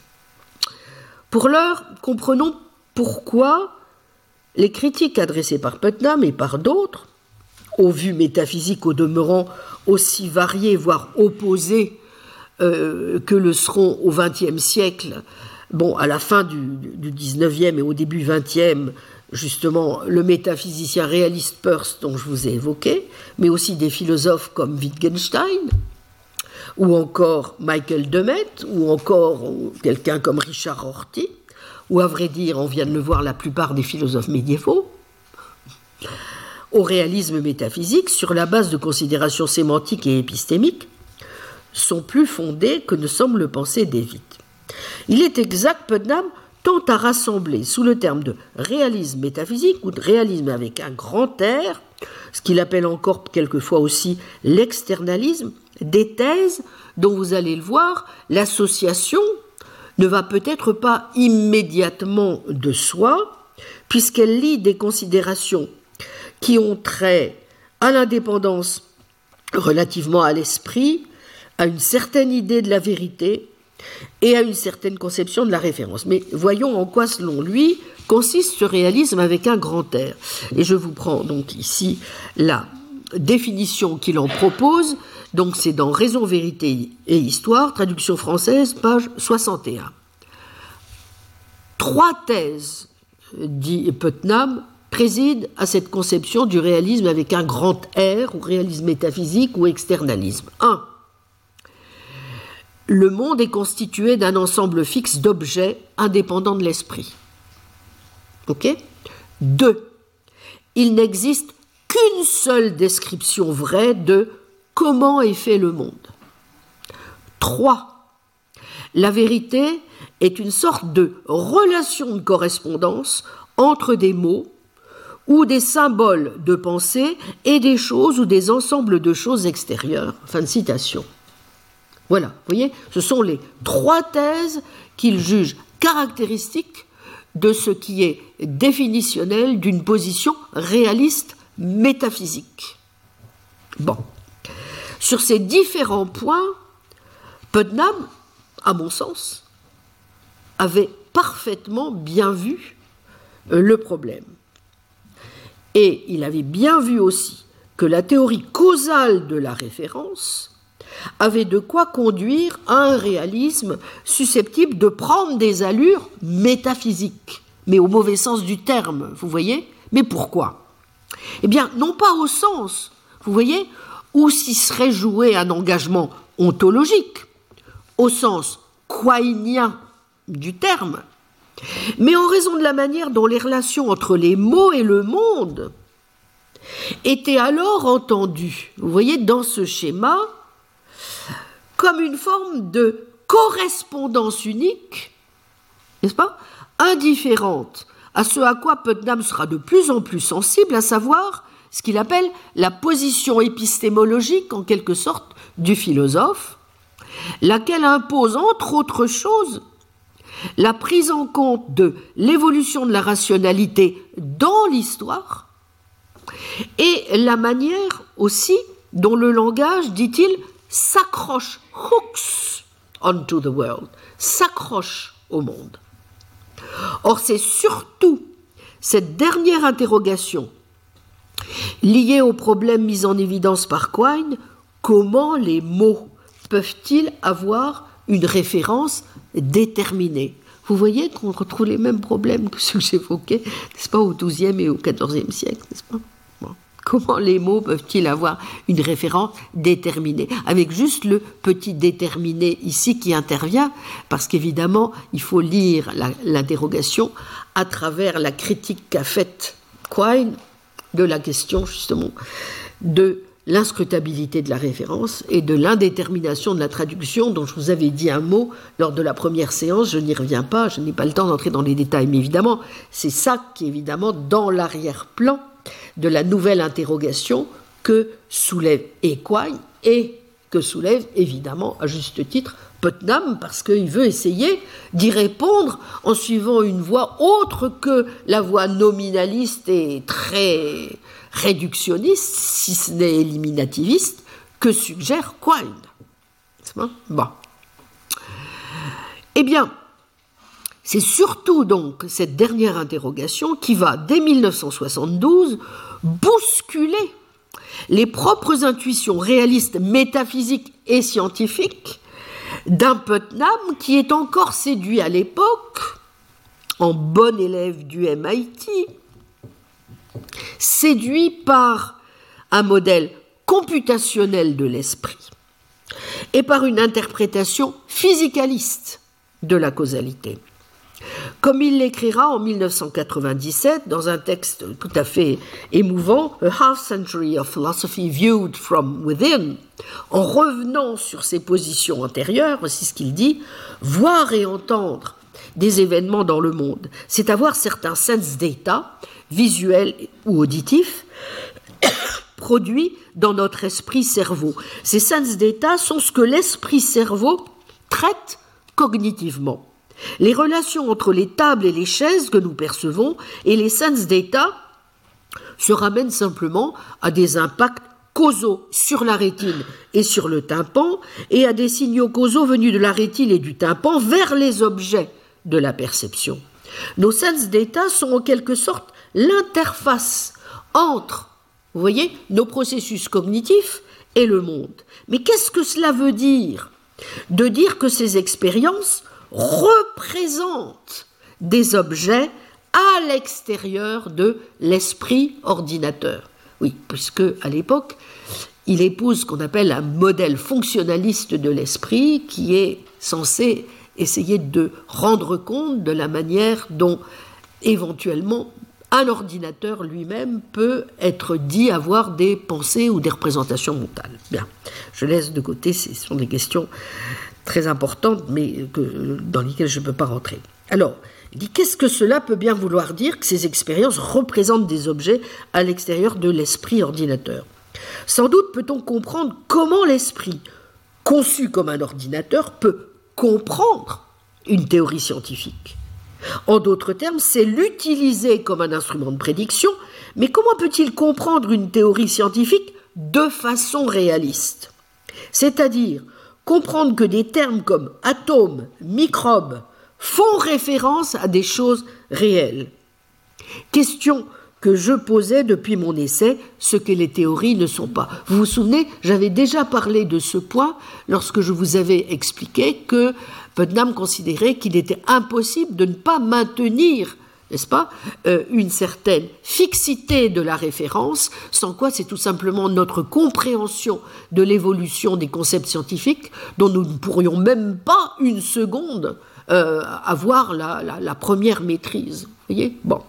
Pour l'heure, comprenons pourquoi les critiques adressées par Putnam et par d'autres, aux vues métaphysiques au demeurant aussi variées, voire opposées euh, que le seront au XXe siècle, bon, à la fin du, 19e et au début 20e, justement, le métaphysicien réaliste Peirce, dont je vous ai évoqué, mais aussi des philosophes comme Wittgenstein, ou encore Michael Demet, ou encore quelqu'un comme Richard Rorty, ou à vrai dire, on vient de le voir, la plupart des philosophes médiévaux, au réalisme métaphysique, sur la base de considérations sémantiques et épistémiques, sont plus fondés que ne semble le penser David. Il est exact, Putnam, tend à rassembler sous le terme de réalisme métaphysique ou de réalisme avec un grand R, ce qu'il appelle encore quelquefois aussi l'externalisme, des thèses dont vous allez le voir, l'association ne va peut-être pas immédiatement de soi, puisqu'elle lie des considérations qui ont trait à l'indépendance relativement à l'esprit, à une certaine idée de la vérité et à une certaine conception de la référence. Mais voyons en quoi, selon lui, consiste ce réalisme avec un grand R. Et je vous prends donc ici la définition qu'il en propose. Donc c'est dans Raison, vérité et histoire, traduction française, page 61. Trois thèses, dit Putnam, président à cette conception du réalisme avec un grand R, ou réalisme métaphysique ou externalisme. 1. Le monde est constitué d'un ensemble fixe d'objets indépendants de l'esprit. Ok? 2. Il n'existe qu'une seule description vraie de comment est fait le monde. 3. La vérité est une sorte de relation de correspondance entre des mots ou des symboles de pensée et des choses ou des ensembles de choses extérieures. Fin de citation. Voilà, vous voyez, ce sont les trois thèses qu'il juge caractéristiques de ce qui est définitionnel d'une position réaliste métaphysique. Bon. Sur ces différents points, Putnam, à mon sens, avait parfaitement bien vu euh, le problème. Et il avait bien vu aussi que la théorie causale de la référence avait de quoi conduire à un réalisme susceptible de prendre des allures métaphysiques, mais au mauvais sens du terme, vous voyez? Mais pourquoi? Eh bien, non pas au sens, vous voyez, où s'y serait joué un engagement ontologique, au sens quainien du terme, mais en raison de la manière dont les relations entre les mots et le monde étaient alors entendues, vous voyez, dans ce schéma, comme une forme de correspondance unique, n'est-ce pas, indifférente à ce à quoi Putnam sera de plus en plus sensible, à savoir ce qu'il appelle la position épistémologique, en quelque sorte, du philosophe, laquelle impose, entre autres choses, la prise en compte de l'évolution de la rationalité dans l'histoire et la manière aussi dont le langage, dit-il, s'accroche, hooks onto the world, s'accroche au monde. Or, c'est surtout cette dernière interrogation liée au problème mis en évidence par Quine, comment les mots peuvent-ils avoir une référence déterminée? Vous voyez qu'on retrouve les mêmes problèmes que ceux que j'évoquais, n'est-ce pas, au XIIe et au XIVe siècle, n'est-ce pas? Comment les mots peuvent-ils avoir une référence déterminée Avec juste le petit déterminé ici qui intervient, parce qu'évidemment, il faut lire l'interrogation à travers la critique qu'a faite Quine de la question justement de l'inscrutabilité de la référence et de l'indétermination de la traduction dont je vous avais dit un mot lors de la première séance, je n'y reviens pas, je n'ai pas le temps d'entrer dans les détails, mais évidemment, c'est ça qui évidemment dans l'arrière-plan de la nouvelle interrogation que soulève Equine et que soulève évidemment à juste titre Putnam parce qu'il veut essayer d'y répondre en suivant une voie autre que la voie nominaliste et très réductionniste, si ce n'est éliminativiste, que suggère Quine. Bon. Eh bien, c'est surtout donc cette dernière interrogation qui va, dès 1972, bousculer les propres intuitions réalistes, métaphysiques et scientifiques d'un Putnam qui est encore séduit à l'époque, en bon élève du MIT, séduit par un modèle computationnel de l'esprit et par une interprétation physicaliste de la causalité. Comme il l'écrira en 1997 dans un texte tout à fait émouvant, A Half Century of Philosophy Viewed from Within, en revenant sur ses positions antérieures, voici ce qu'il dit, voir et entendre des événements dans le monde, c'est avoir certains sense data, visuels ou auditifs, produits dans notre esprit-cerveau. Ces sense data sont ce que l'esprit-cerveau traite cognitivement. Les relations entre les tables et les chaises que nous percevons et les sense data se ramènent simplement à des impacts causaux sur la rétine et sur le tympan et à des signaux causaux venus de la rétine et du tympan vers les objets de la perception. Nos sense data sont en quelque sorte l'interface entre, vous voyez, nos processus cognitifs et le monde. Mais qu'est-ce que cela veut dire? De dire que ces expériences représentent des objets à l'extérieur de l'esprit ordinateur. Oui, puisque à l'époque, il épouse ce qu'on appelle un modèle fonctionnaliste de l'esprit qui est censé essayer de rendre compte de la manière dont éventuellement un ordinateur lui-même peut être dit avoir des pensées ou des représentations mentales. Bien, je laisse de côté, ce sont des questions très importantes, mais dans lesquelles je ne peux pas rentrer. Alors, il dit qu'est-ce que cela peut bien vouloir dire que ces expériences représentent des objets à l'extérieur de l'esprit ordinateur? Sans doute peut-on comprendre comment l'esprit, conçu comme un ordinateur, peut comprendre une théorie scientifique. En d'autres termes, c'est l'utiliser comme un instrument de prédiction, mais comment peut-il comprendre une théorie scientifique de façon réaliste? C'est-à-dire comprendre que des termes comme atome, microbe, font référence à des choses réelles. Question que je posais depuis mon essai, ce que les théories ne sont pas. Vous vous souvenez, j'avais déjà parlé de ce point lorsque je vous avais expliqué que Putnam considérait qu'il était impossible de ne pas maintenir n'est-ce pas, euh, une certaine fixité de la référence, sans quoi c'est tout simplement notre compréhension de l'évolution des concepts scientifiques dont nous ne pourrions même pas une seconde euh, avoir la, première maîtrise. Voyez? Bon.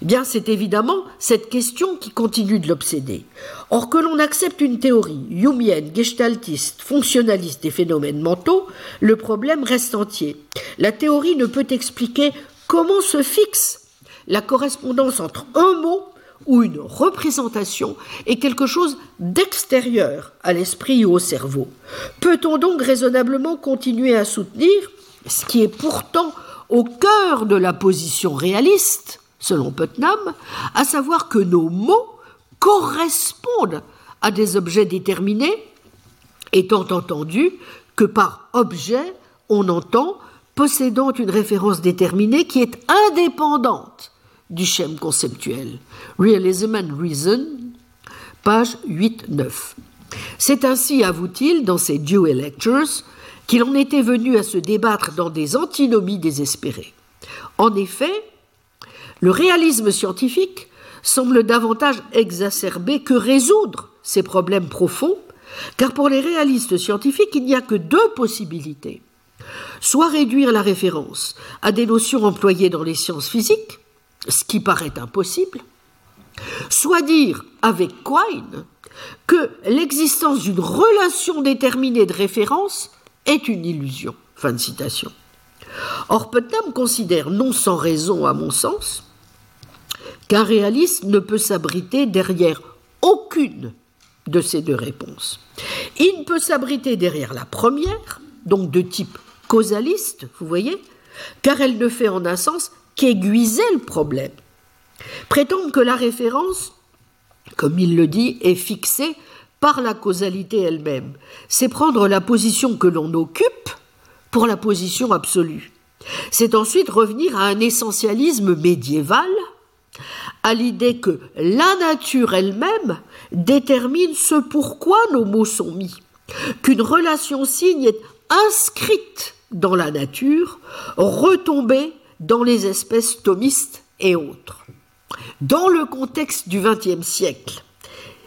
Eh bien, c'est évidemment cette question qui continue de l'obséder. Or, que l'on accepte une théorie humienne, gestaltiste, fonctionnaliste des phénomènes mentaux, le problème reste entier. La théorie ne peut expliquer comment se fixe la correspondance entre un mot ou une représentation et quelque chose d'extérieur à l'esprit ou au cerveau? Peut-on donc raisonnablement continuer à soutenir ce qui est pourtant au cœur de la position réaliste, selon Putnam, à savoir que nos mots correspondent à des objets déterminés, étant entendu que par objet, on entend possédant une référence déterminée qui est indépendante du schème conceptuel. Realism and Reason, page 8-9. C'est ainsi, avoue-t-il, dans ses Dual Lectures, qu'il en était venu à se débattre dans des antinomies désespérées. En effet, le réalisme scientifique semble davantage exacerber que résoudre ces problèmes profonds, car pour les réalistes scientifiques, il n'y a que deux possibilités. Soit réduire la référence à des notions employées dans les sciences physiques, ce qui paraît impossible, soit dire avec Quine que l'existence d'une relation déterminée de référence est une illusion. Fin de citation. Or, Putnam considère, non sans raison à mon sens, qu'un réaliste ne peut s'abriter derrière aucune de ces deux réponses. Il ne peut s'abriter derrière la première, donc de type causaliste, vous voyez, car elle ne fait en un sens qu'aiguiser le problème. Prétendre que la référence, comme il le dit, est fixée par la causalité elle-même. C'est prendre la position que l'on occupe pour la position absolue. C'est ensuite revenir à un essentialisme médiéval, à l'idée que la nature elle-même détermine ce pourquoi nos mots sont mis, qu'une relation signe est inscrite dans la nature, retombée dans les espèces thomistes et autres. Dans le contexte du XXe siècle,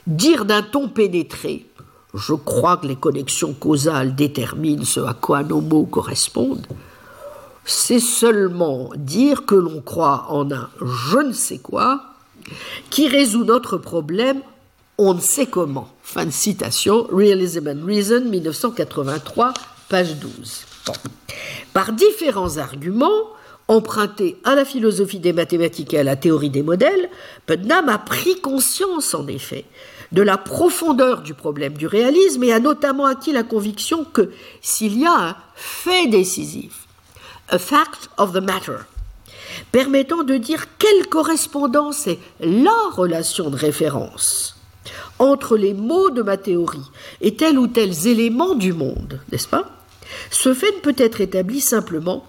Dire d'un ton pénétré Je crois que les connexions causales déterminent ce à quoi nos mots correspondent. C'est seulement dire que l'on croit en un je ne sais quoi qui résout notre problème on ne sait comment. Fin de citation, Realism and Reason, 1983, page 12. Par différents arguments, empruntés à la philosophie des mathématiques et à la théorie des modèles, Putnam a pris conscience, en effet, de la profondeur du problème du réalisme et a notamment acquis la conviction que s'il y a un fait décisif, a fact of the matter, permettant de dire quelle correspondance est la relation de référence entre les mots de ma théorie et tels ou tels éléments du monde, n'est-ce pas? Ce fait ne peut être établi simplement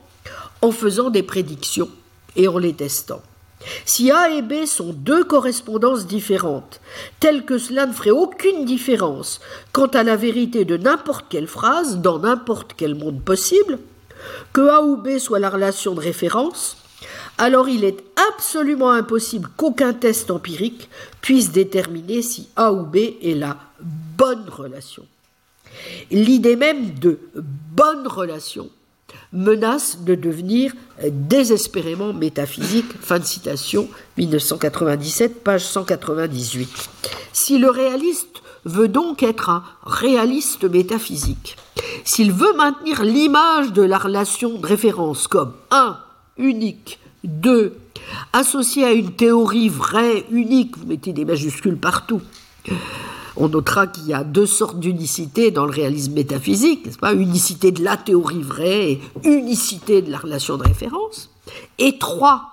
en faisant des prédictions et en les testant. Si A et B sont deux correspondances différentes, telles que cela ne ferait aucune différence quant à la vérité de n'importe quelle phrase dans n'importe quel monde possible, que A ou B soit la relation de référence, alors il est absolument impossible qu'aucun test empirique puisse déterminer si A ou B est la bonne relation. L'idée même de bonne relation menace de devenir désespérément métaphysique. Fin de citation, 1997, page 198. Si le réaliste veut donc être un réaliste métaphysique, s'il veut maintenir l'image de la relation de référence comme un, unique, deux, associé à une théorie vraie, unique, vous mettez des majuscules partout, on notera qu'il y a deux sortes d'unicité dans le réalisme métaphysique, n'est-ce pas? Unicité de la théorie vraie et unicité de la relation de référence. Et trois,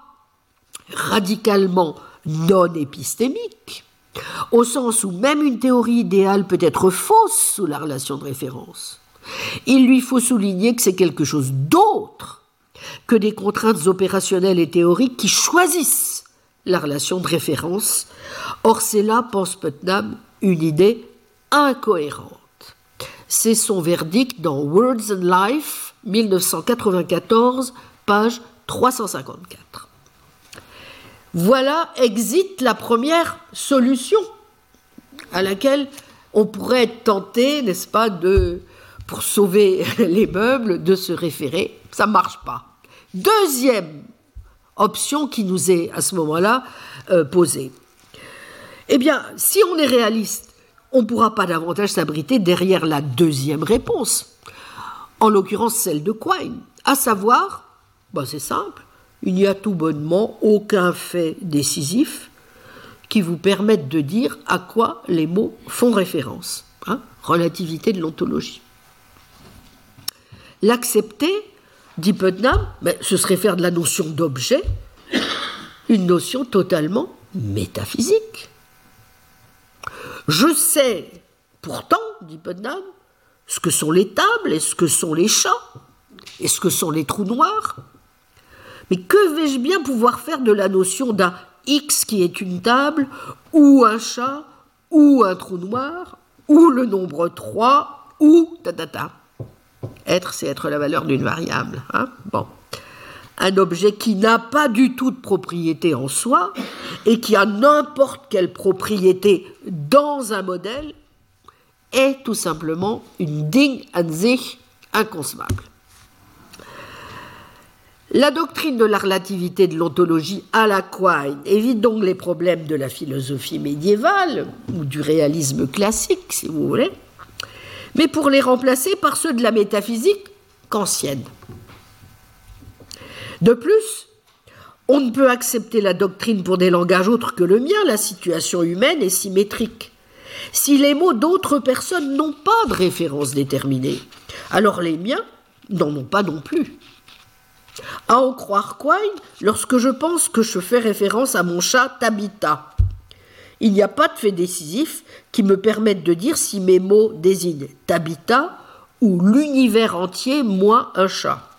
radicalement non épistémique, au sens où même une théorie idéale peut être fausse sous la relation de référence. Il lui faut souligner que c'est quelque chose d'autre que des contraintes opérationnelles et théoriques qui choisissent la relation de référence. Or, c'est là, pense Putnam, une idée incohérente. C'est son verdict dans Words and Life, 1994, page 354. Voilà exit la première solution à laquelle on pourrait être tenté, n'est-ce pas, de, pour sauver les meubles, de se référer. Ça ne marche pas. Deuxième option qui nous est à ce moment-là euh, posée. Eh bien, si on est réaliste, on ne pourra pas davantage s'abriter derrière la deuxième réponse, en l'occurrence celle de Quine, à savoir, ben c'est simple, il n'y a tout bonnement aucun fait décisif qui vous permette de dire à quoi les mots font référence. Hein, relativité de l'ontologie. L'accepter, dit Putnam, ben, ce serait faire de la notion d'objet une notion totalement métaphysique. Je sais pourtant, dit Putnam, ce que sont les tables et ce que sont les chats et ce que sont les trous noirs. Mais que vais-je bien pouvoir faire de la notion d'un X qui est une table, ou un chat, ou un trou noir, ou le nombre 3, ou ta ta ta. Être, c'est être la valeur d'une variable. Hein bon un objet qui n'a pas du tout de propriété en soi et qui a n'importe quelle propriété dans un modèle est tout simplement une Ding an sich inconcevable. La doctrine de la relativité de l'ontologie à la Quine évite donc les problèmes de la philosophie médiévale ou du réalisme classique, si vous voulez, mais pour les remplacer par ceux de la métaphysique kantienne. De plus, on ne peut accepter la doctrine pour des langages autres que le mien, la situation humaine est symétrique. Si les mots d'autres personnes n'ont pas de référence déterminée, alors les miens n'en ont pas non plus. À en croire Quine, lorsque je pense que je fais référence à mon chat Tabitha, il n'y a pas de fait décisif qui me permette de dire si mes mots désignent Tabitha ou l'univers entier, moi un chat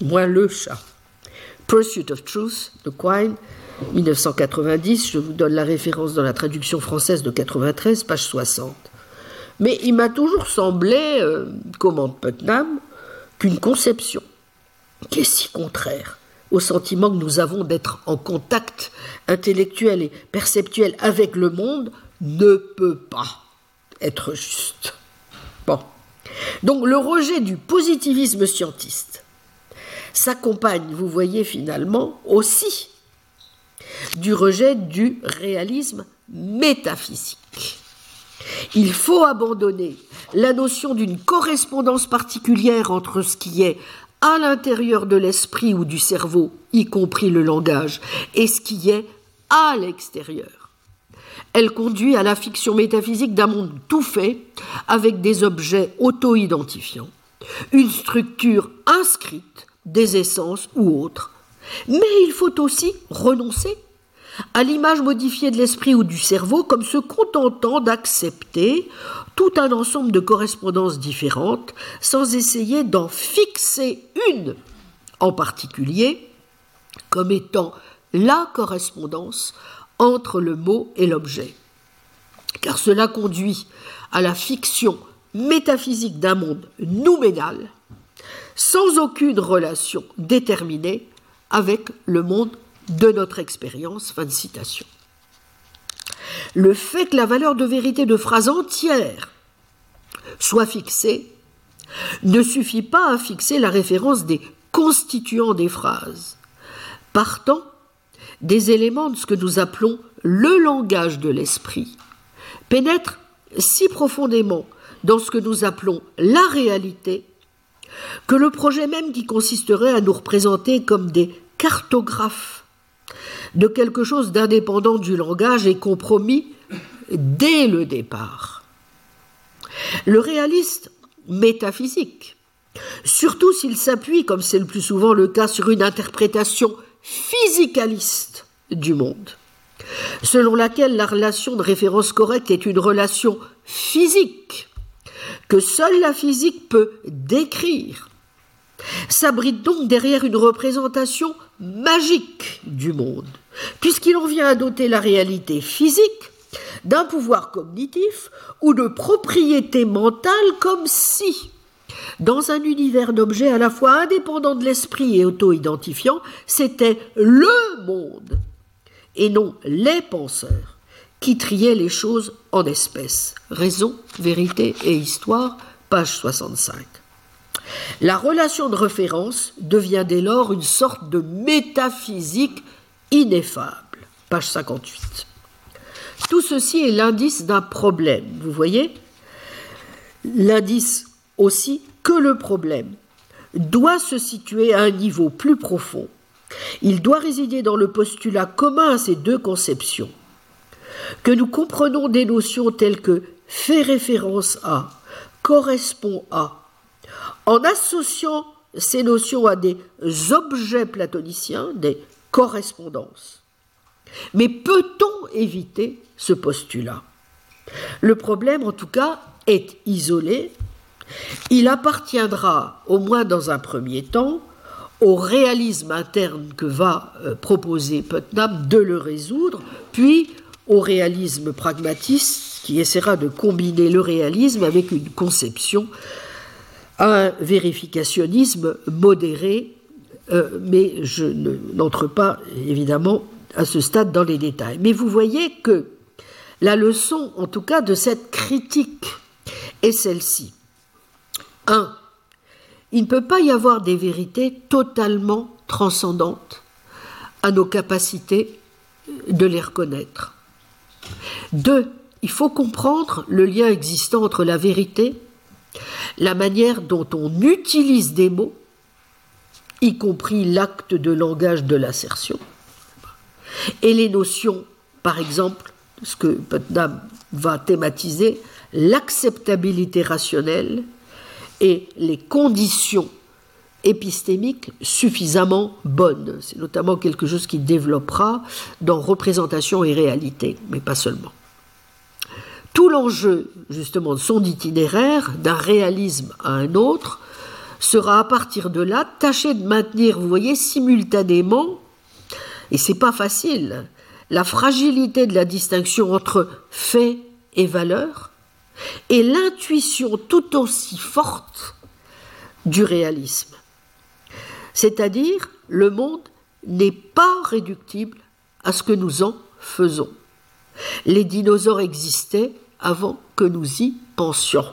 moins le chat. Pursuit of Truth de Quine, 1990, je vous donne la référence dans la traduction française de 93, page 60. Mais il m'a toujours semblé, euh, commente Putnam, qu'une conception qui est si contraire au sentiment que nous avons d'être en contact intellectuel et perceptuel avec le monde ne peut pas être juste. Bon. Donc le rejet du positivisme scientiste s'accompagne, vous voyez finalement, aussi du rejet du réalisme métaphysique. Il faut abandonner la notion d'une correspondance particulière entre ce qui est à l'intérieur de l'esprit ou du cerveau, y compris le langage, et ce qui est à l'extérieur. Elle conduit à la fiction métaphysique d'un monde tout fait, avec des objets auto-identifiants, une structure inscrite, des essences ou autres. Mais il faut aussi renoncer à l'image modifiée de l'esprit ou du cerveau comme se contentant d'accepter tout un ensemble de correspondances différentes sans essayer d'en fixer une en particulier comme étant la correspondance entre le mot et l'objet. Car cela conduit à la fiction métaphysique d'un monde nouménal sans aucune relation déterminée avec le monde de notre expérience. Fin de citation. Le fait que la valeur de vérité de phrases entières soit fixée ne suffit pas à fixer la référence des constituants des phrases, partant des éléments de ce que nous appelons le langage de l'esprit, pénètre si profondément dans ce que nous appelons la réalité que le projet même qui consisterait à nous représenter comme des cartographes de quelque chose d'indépendant du langage est compromis dès le départ. Le réaliste métaphysique, surtout s'il s'appuie, comme c'est le plus souvent le cas, sur une interprétation physicaliste du monde, selon laquelle la relation de référence correcte est une relation physique que seule la physique peut décrire, s'abrite donc derrière une représentation magique du monde, puisqu'il en vient à doter la réalité physique d'un pouvoir cognitif ou de propriété mentale comme si, dans un univers d'objets à la fois indépendant de l'esprit et auto-identifiant, c'était le monde et non les penseurs qui triaient les choses en espèces. Raison, vérité et histoire, page 65. La relation de référence devient dès lors une sorte de métaphysique ineffable. Page 58. Tout ceci est l'indice d'un problème, vous voyez? L'indice aussi que le problème doit se situer à un niveau plus profond. Il doit résider dans le postulat commun à ces deux conceptions. Que nous comprenons des notions telles que fait référence à, correspond à, en associant ces notions à des objets platoniciens, des correspondances. Mais peut-on éviter ce postulat? Le problème, en tout cas, est isolé. Il appartiendra, au moins dans un premier temps, au réalisme interne que va euh, proposer Putnam de le résoudre, puis au réalisme pragmatiste qui essaiera de combiner le réalisme avec une conception un vérificationnisme modéré, euh, mais je n'entre pas évidemment à ce stade dans les détails. Mais vous voyez que la leçon, en tout cas, de cette critique est celle-ci. 1. Il ne peut pas y avoir des vérités totalement transcendantes à nos capacités de les reconnaître. 2. Il faut comprendre le lien existant entre la vérité la manière dont on utilise des mots, y compris l'acte de langage de l'assertion, et les notions, par exemple, ce que Putnam va thématiser, l'acceptabilité rationnelle et les conditions épistémiques suffisamment bonnes. C'est notamment quelque chose qui développera dans représentation et réalité, mais pas seulement. Tout l'enjeu, justement, de son itinéraire, d'un réalisme à un autre, sera à partir de là tâcher de maintenir, vous voyez, simultanément, et c'est pas facile, la fragilité de la distinction entre fait et valeur, et l'intuition tout aussi forte du réalisme. C'est-à-dire, le monde n'est pas réductible à ce que nous en faisons. Les dinosaures existaient avant que nous y pensions.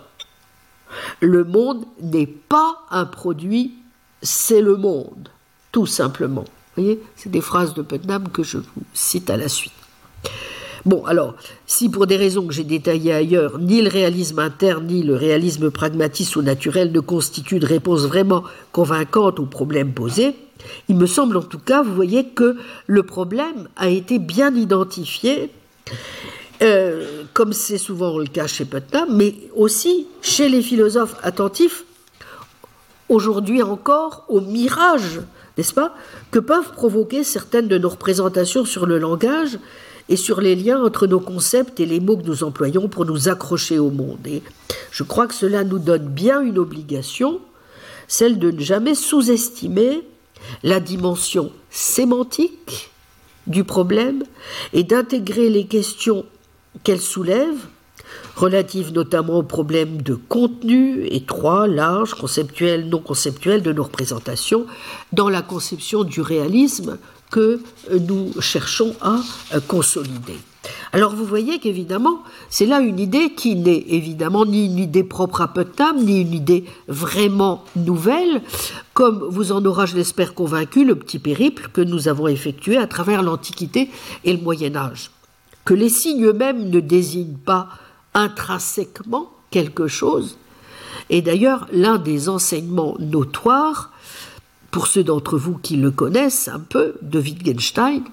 Le monde n'est pas un produit, c'est le monde, tout simplement. Vous voyez, c'est des phrases de Putnam que je vous cite à la suite. Bon, alors, si pour des raisons que j'ai détaillées ailleurs, ni le réalisme interne ni le réalisme pragmatiste ou naturel ne constituent de réponse vraiment convaincante aux problèmes posés, il me semble en tout cas, vous voyez, que le problème a été bien identifié, euh, comme c'est souvent le cas chez Putnam, mais aussi chez les philosophes attentifs, aujourd'hui encore, au mirage, n'est-ce pas, que peuvent provoquer certaines de nos représentations sur le langage et sur les liens entre nos concepts et les mots que nous employons pour nous accrocher au monde. Et je crois que cela nous donne bien une obligation, celle de ne jamais sous-estimer la dimension sémantique du problème et d'intégrer les questions qu'elle soulève, relatives notamment aux problèmes de contenu étroit, large, conceptuel, non conceptuel de nos représentations, dans la conception du réalisme que nous cherchons à consolider. Alors vous voyez qu'évidemment, c'est là une idée qui n'est évidemment ni une idée propre à Putnam, ni une idée vraiment nouvelle, comme vous en aura, je l'espère, convaincu le petit périple que nous avons effectué à travers l'Antiquité et le Moyen Âge. Que les signes eux-mêmes ne désignent pas intrinsèquement quelque chose, et d'ailleurs l'un des enseignements notoires pour ceux d'entre vous qui le connaissent un peu, de Wittgenstein,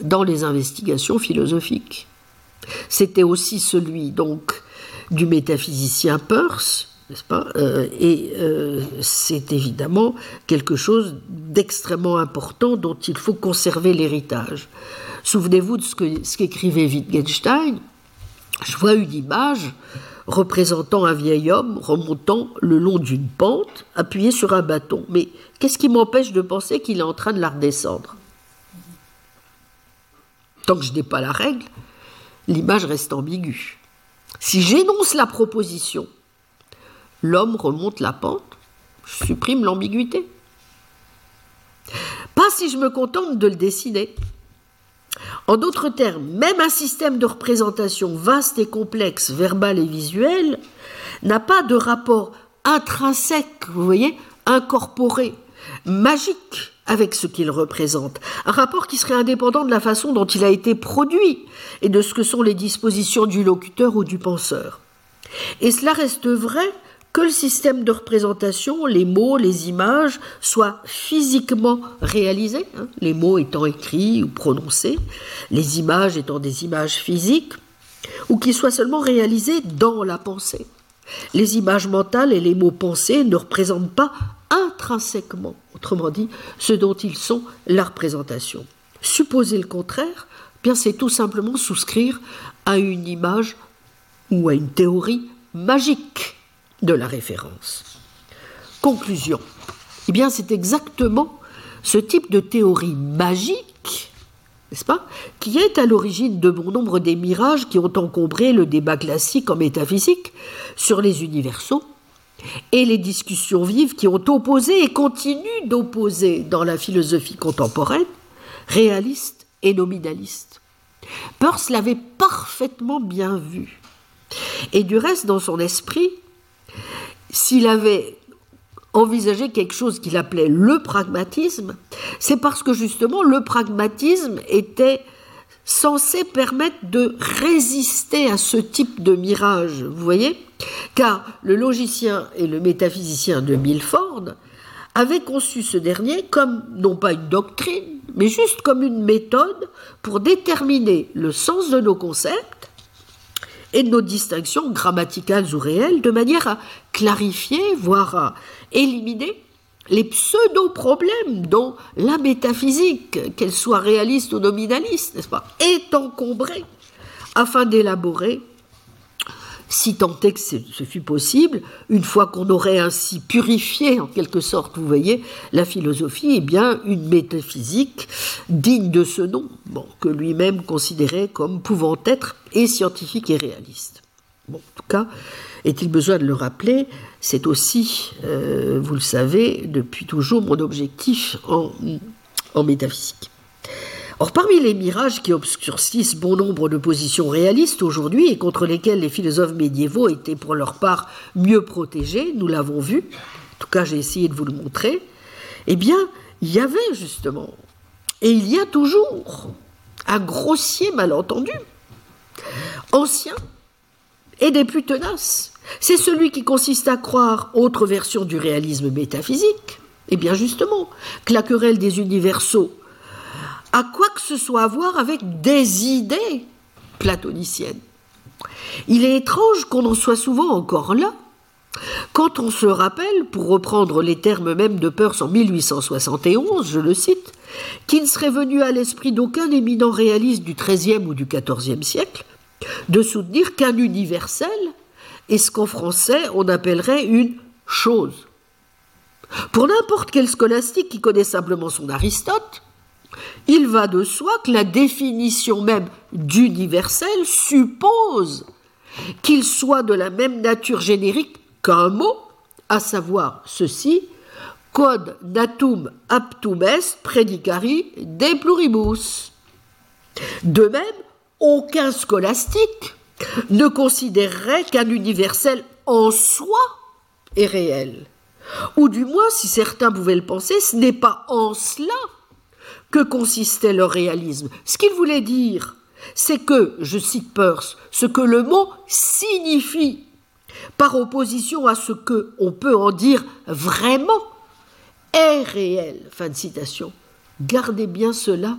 dans les investigations philosophiques. C'était aussi celui donc du métaphysicien Peirce, n'est-ce pas euh, Et euh, c'est évidemment quelque chose d'extrêmement important dont il faut conserver l'héritage. Souvenez-vous de ce qu'écrivait Wittgenstein. Je vois une image représentant un vieil homme remontant le long d'une pente, appuyé sur un bâton. Mais qu'est-ce qui m'empêche de penser qu'il est en train de la redescendre? Tant que je n'ai pas la règle, l'image reste ambiguë. Si j'énonce la proposition, l'homme remonte la pente, je supprime l'ambiguïté. Pas si je me contente de le dessiner. En d'autres termes, même un système de représentation vaste et complexe, verbal et visuel, n'a pas de rapport intrinsèque, vous voyez, incorporé, magique avec ce qu'il représente, un rapport qui serait indépendant de la façon dont il a été produit et de ce que sont les dispositions du locuteur ou du penseur. Et cela reste vrai que le système de représentation, les mots, les images, soient physiquement réalisés, hein, les mots étant écrits ou prononcés, les images étant des images physiques, ou qu'ils soient seulement réalisés dans la pensée. Les images mentales et les mots pensés ne représentent pas intrinsèquement, autrement dit, ce dont ils sont la représentation. Supposer le contraire, bien c'est tout simplement souscrire à une image ou à une théorie magique de la référence. Conclusion. Eh bien, c'est exactement ce type de théorie magique, n'est-ce pas, qui est à l'origine de bon nombre des mirages qui ont encombré le débat classique en métaphysique sur les universaux et les discussions vives qui ont opposé et continuent d'opposer dans la philosophie contemporaine réaliste et nominaliste. Peirce l'avait parfaitement bien vu. Et du reste, dans son esprit, s'il avait envisagé quelque chose qu'il appelait le pragmatisme, c'est parce que justement le pragmatisme était censé permettre de résister à ce type de mirage, vous voyez? Car le logicien et le métaphysicien de Milford avaient conçu ce dernier comme non pas une doctrine, mais juste comme une méthode pour déterminer le sens de nos concepts et de nos distinctions grammaticales ou réelles, de manière à clarifier, voire à éliminer les pseudo-problèmes dont la métaphysique, qu'elle soit réaliste ou nominaliste, n'est-ce pas, est encombrée, afin d'élaborer si tant est que ce fut possible, une fois qu'on aurait ainsi purifié, en quelque sorte, vous voyez, la philosophie, eh bien, une métaphysique digne de ce nom, bon, que lui-même considérait comme pouvant être et scientifique et réaliste. Bon, en tout cas, est-il besoin de le rappeler, c'est aussi, euh, vous le savez, depuis toujours mon objectif en métaphysique. Or, parmi les mirages qui obscurcissent bon nombre de positions réalistes aujourd'hui et contre lesquelles les philosophes médiévaux étaient pour leur part mieux protégés, nous l'avons vu, en tout cas j'ai essayé de vous le montrer, eh bien, il y avait justement, et il y a toujours, un grossier malentendu ancien et des plus tenaces. C'est celui qui consiste à croire, autre version du réalisme métaphysique, et bien justement, que la querelle des universaux. A quoi que ce soit à voir avec des idées platoniciennes. Il est étrange qu'on en soit souvent encore là, quand on se rappelle, pour reprendre les termes mêmes de Peirce en 1871, je le cite, qu'il ne serait venu à l'esprit d'aucun éminent réaliste du XIIIe ou du XIVe siècle de soutenir qu'un universel est ce qu'en français on appellerait une chose? Pour n'importe quel scolastique qui connaît simplement son Aristote, il va de soi que la définition même d'universel suppose qu'il soit de la même nature générique qu'un mot, à savoir ceci, quod natum aptum est predicari de pluribus. De même, aucun scolastique ne considérerait qu'un universel en soi est réel. Ou du moins, si certains pouvaient le penser, ce n'est pas en cela que consistait leur réalisme. Ce qu'il voulait dire, c'est que, je cite Peirce, ce que le mot signifie par opposition à ce que on peut en dire vraiment, est réel. Fin de citation. Gardez bien cela,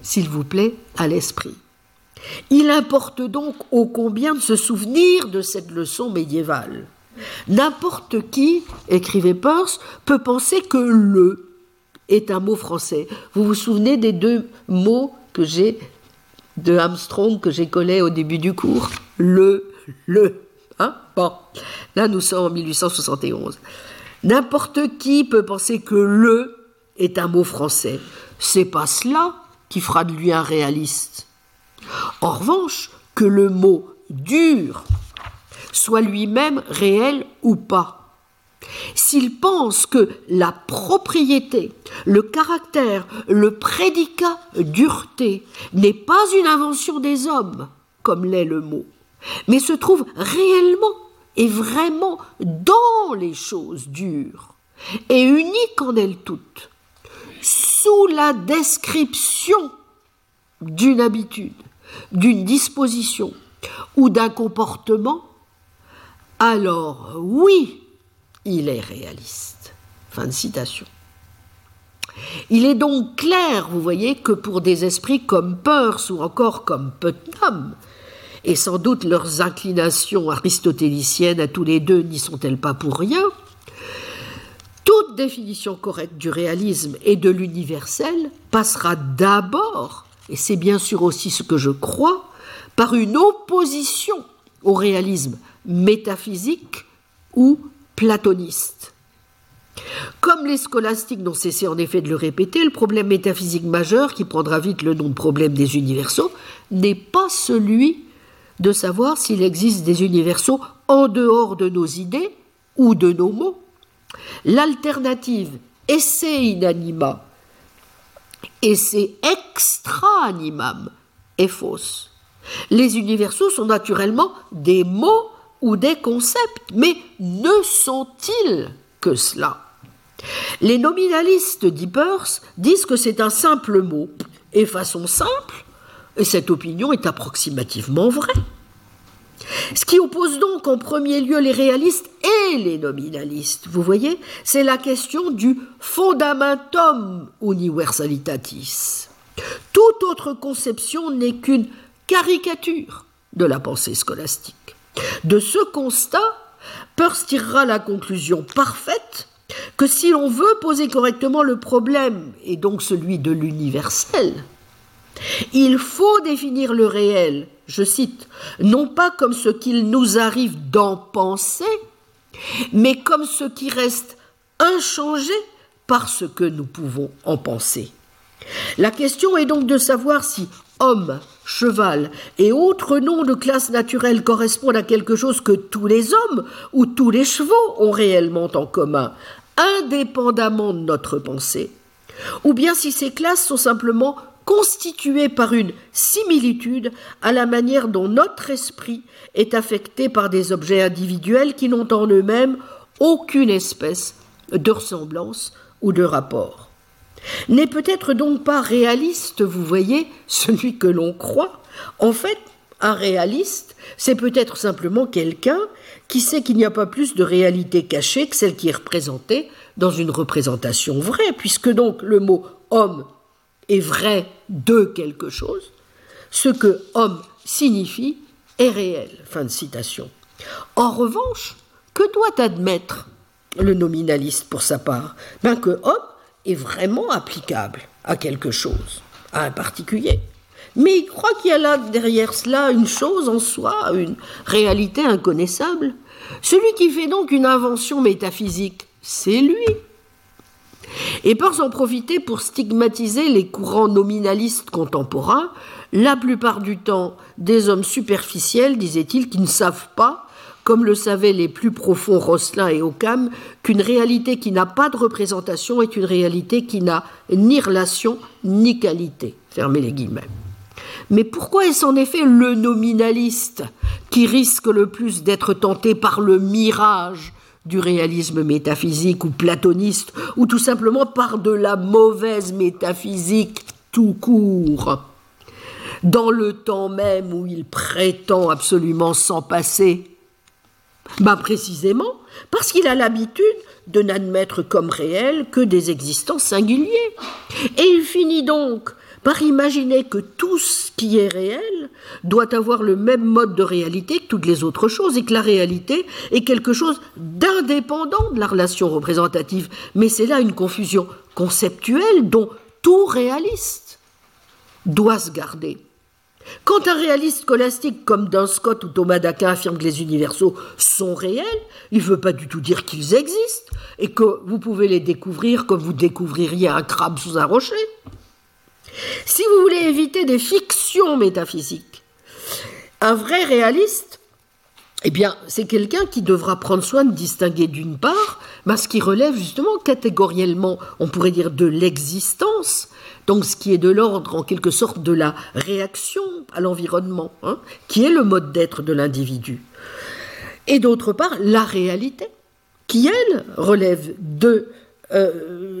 s'il vous plaît, à l'esprit. Il importe donc ô combien de se souvenir de cette leçon médiévale. N'importe qui, écrivait Peirce, peut penser que le est un mot français. Vous vous souvenez des deux mots que j'ai de Armstrong que j'ai collés au début du cours? Le, le. Hein? Bon, là nous sommes en 1871. N'importe qui peut penser que le est un mot français. C'est pas cela qui fera de lui un réaliste. En revanche, que le mot dur soit lui-même réel ou pas. S'il pense que la propriété, le caractère, le prédicat dureté n'est pas une invention des hommes, comme l'est le mot, mais se trouve réellement et vraiment dans les choses dures, et unique en elles toutes, sous la description d'une habitude, d'une disposition ou d'un comportement, alors oui, il est réaliste. Fin de citation. Il est donc clair, vous voyez, que pour des esprits comme Peirce ou encore comme Putnam, et sans doute leurs inclinations aristotéliciennes à tous les deux n'y sont-elles pas pour rien, toute définition correcte du réalisme et de l'universel passera d'abord, et c'est bien sûr aussi ce que je crois, par une opposition au réalisme métaphysique ou platoniste. Comme les scolastiques n'ont cessé en effet de le répéter, le problème métaphysique majeur, qui prendra vite le nom de problème des universaux, n'est pas celui de savoir s'il existe des universaux en dehors de nos idées ou de nos mots. L'alternative esse inanima, esse extra animam est fausse. Les universaux sont naturellement des mots ou des concepts, mais ne sont-ils que cela? Les nominalistes d'Hippers disent que c'est un simple mot, et façon simple, et cette opinion est approximativement vraie. Ce qui oppose donc en premier lieu les réalistes et les nominalistes, vous voyez, c'est la question du fundamentum universalitatis. Toute autre conception n'est qu'une caricature de la pensée scolastique. De ce constat, Peirce tirera la conclusion parfaite que si l'on veut poser correctement le problème, et donc celui de l'universel, il faut définir le réel, je cite, non pas comme ce qu'il nous arrive d'en penser, mais comme ce qui reste inchangé par ce que nous pouvons en penser. La question est donc de savoir si homme, cheval et autres noms de classe naturelle correspondent à quelque chose que tous les hommes ou tous les chevaux ont réellement en commun, indépendamment de notre pensée, ou bien si ces classes sont simplement constituées par une similitude à la manière dont notre esprit est affecté par des objets individuels qui n'ont en eux-mêmes aucune espèce de ressemblance ou de rapport n'est peut-être donc pas réaliste, vous voyez, celui que l'on croit. En fait, Un réaliste, c'est peut-être simplement quelqu'un qui sait qu'il n'y a pas plus de réalité cachée que celle qui est représentée dans une représentation vraie, puisque donc le mot homme est vrai de quelque chose, ce que homme signifie est réel. Fin de citation. En revanche, que doit admettre le nominaliste pour sa part? Ben Que homme est vraiment applicable à quelque chose, à un particulier. Mais il croit qu'il y a là derrière cela une chose en soi, une réalité inconnaissable. Celui qui fait donc une invention métaphysique, c'est lui. Et pour s'en profiter pour stigmatiser les courants nominalistes contemporains, la plupart du temps des hommes superficiels, disait-il, qui ne savent pas, comme le savaient les plus profonds Rosselin et Occam, qu'une réalité qui n'a pas de représentation est une réalité qui n'a ni relation ni qualité. Fermez les guillemets. Mais pourquoi est-ce en effet le nominaliste qui risque le plus d'être tenté par le mirage du réalisme métaphysique ou platoniste, ou tout simplement par de la mauvaise métaphysique tout court dans le temps même où il prétend absolument s'en passer ben Précisément parce qu'il a l'habitude de n'admettre comme réel que des existants singuliers. Et il finit donc par imaginer que tout ce qui est réel doit avoir le même mode de réalité que toutes les autres choses et que la réalité est quelque chose d'indépendant de la relation représentative. Mais c'est là une confusion conceptuelle dont tout réaliste doit se garder. Quand un réaliste scolastique comme Duns Scott ou Thomas d'Aquin affirme que les universaux sont réels, il ne veut pas du tout dire qu'ils existent et que vous pouvez les découvrir comme vous découvririez un crabe sous un rocher. Si vous voulez éviter des fictions métaphysiques, un vrai réaliste, eh bien, c'est quelqu'un qui devra prendre soin de distinguer d'une part ben, ce qui relève justement catégoriellement, on pourrait dire, de l'existence, donc ce qui est de l'ordre en quelque sorte de la réaction à l'environnement, hein, qui est le mode d'être de l'individu. Et d'autre part, la réalité, qui, elle, relève de euh,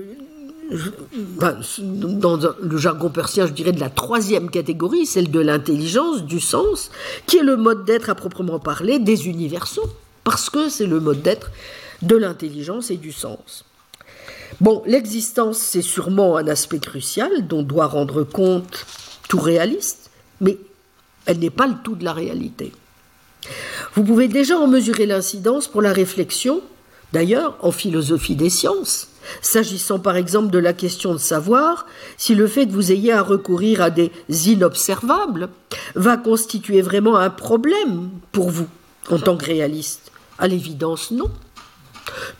dans le jargon persien, je dirais de la troisième catégorie, celle de l'intelligence, du sens, qui est le mode d'être à proprement parler des universaux, parce que c'est le mode d'être de l'intelligence et du sens. Bon, l'existence, c'est sûrement un aspect crucial dont doit rendre compte tout réaliste, mais elle n'est pas le tout de la réalité. Vous pouvez déjà en mesurer l'incidence pour la réflexion, d'ailleurs en philosophie des sciences, S'agissant par exemple de la question de savoir si le fait que vous ayez à recourir à des inobservables va constituer vraiment un problème pour vous en tant que réaliste. À l'évidence, non.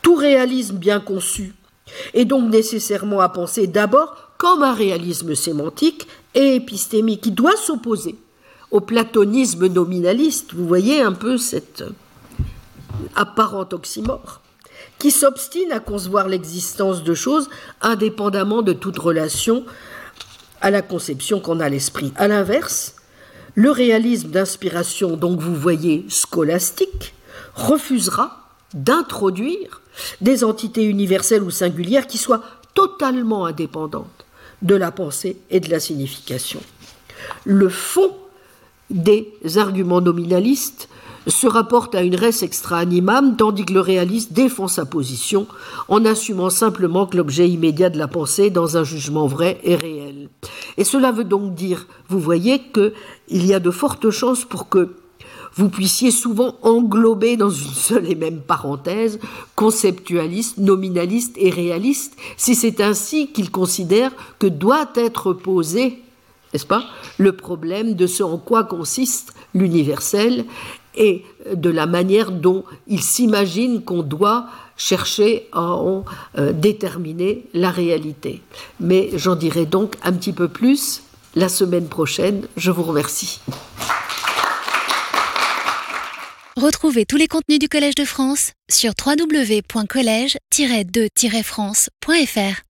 Tout réalisme bien conçu est donc nécessairement à penser d'abord comme un réalisme sémantique et épistémique qui doit s'opposer au platonisme nominaliste. Vous voyez un peu cette apparente oxymore qui s'obstine à concevoir l'existence de choses indépendamment de toute relation à la conception qu'on a l'esprit. À l'inverse, le réalisme d'inspiration, donc vous voyez scolastique, refusera d'introduire des entités universelles ou singulières qui soient totalement indépendantes de la pensée et de la signification. Le fond des arguments nominalistes se rapporte à une res extra animam, tandis que le réaliste défend sa position en assumant simplement que l'objet immédiat de la pensée dans un jugement vrai est réel. Et cela veut donc dire, vous voyez, qu'il y a de fortes chances pour que vous puissiez souvent englober dans une seule et même parenthèse conceptualiste, nominaliste et réaliste, si c'est ainsi qu'il considère que doit être posé, n'est-ce pas, le problème de ce en quoi consiste l'universel et de la manière dont il s'imagine qu'on doit chercher à en euh, déterminer la réalité. Mais j'en dirai donc un petit peu plus la semaine prochaine. Je vous remercie. Retrouvez tous les contenus du Collège de France sur www.colège-2-france.fr.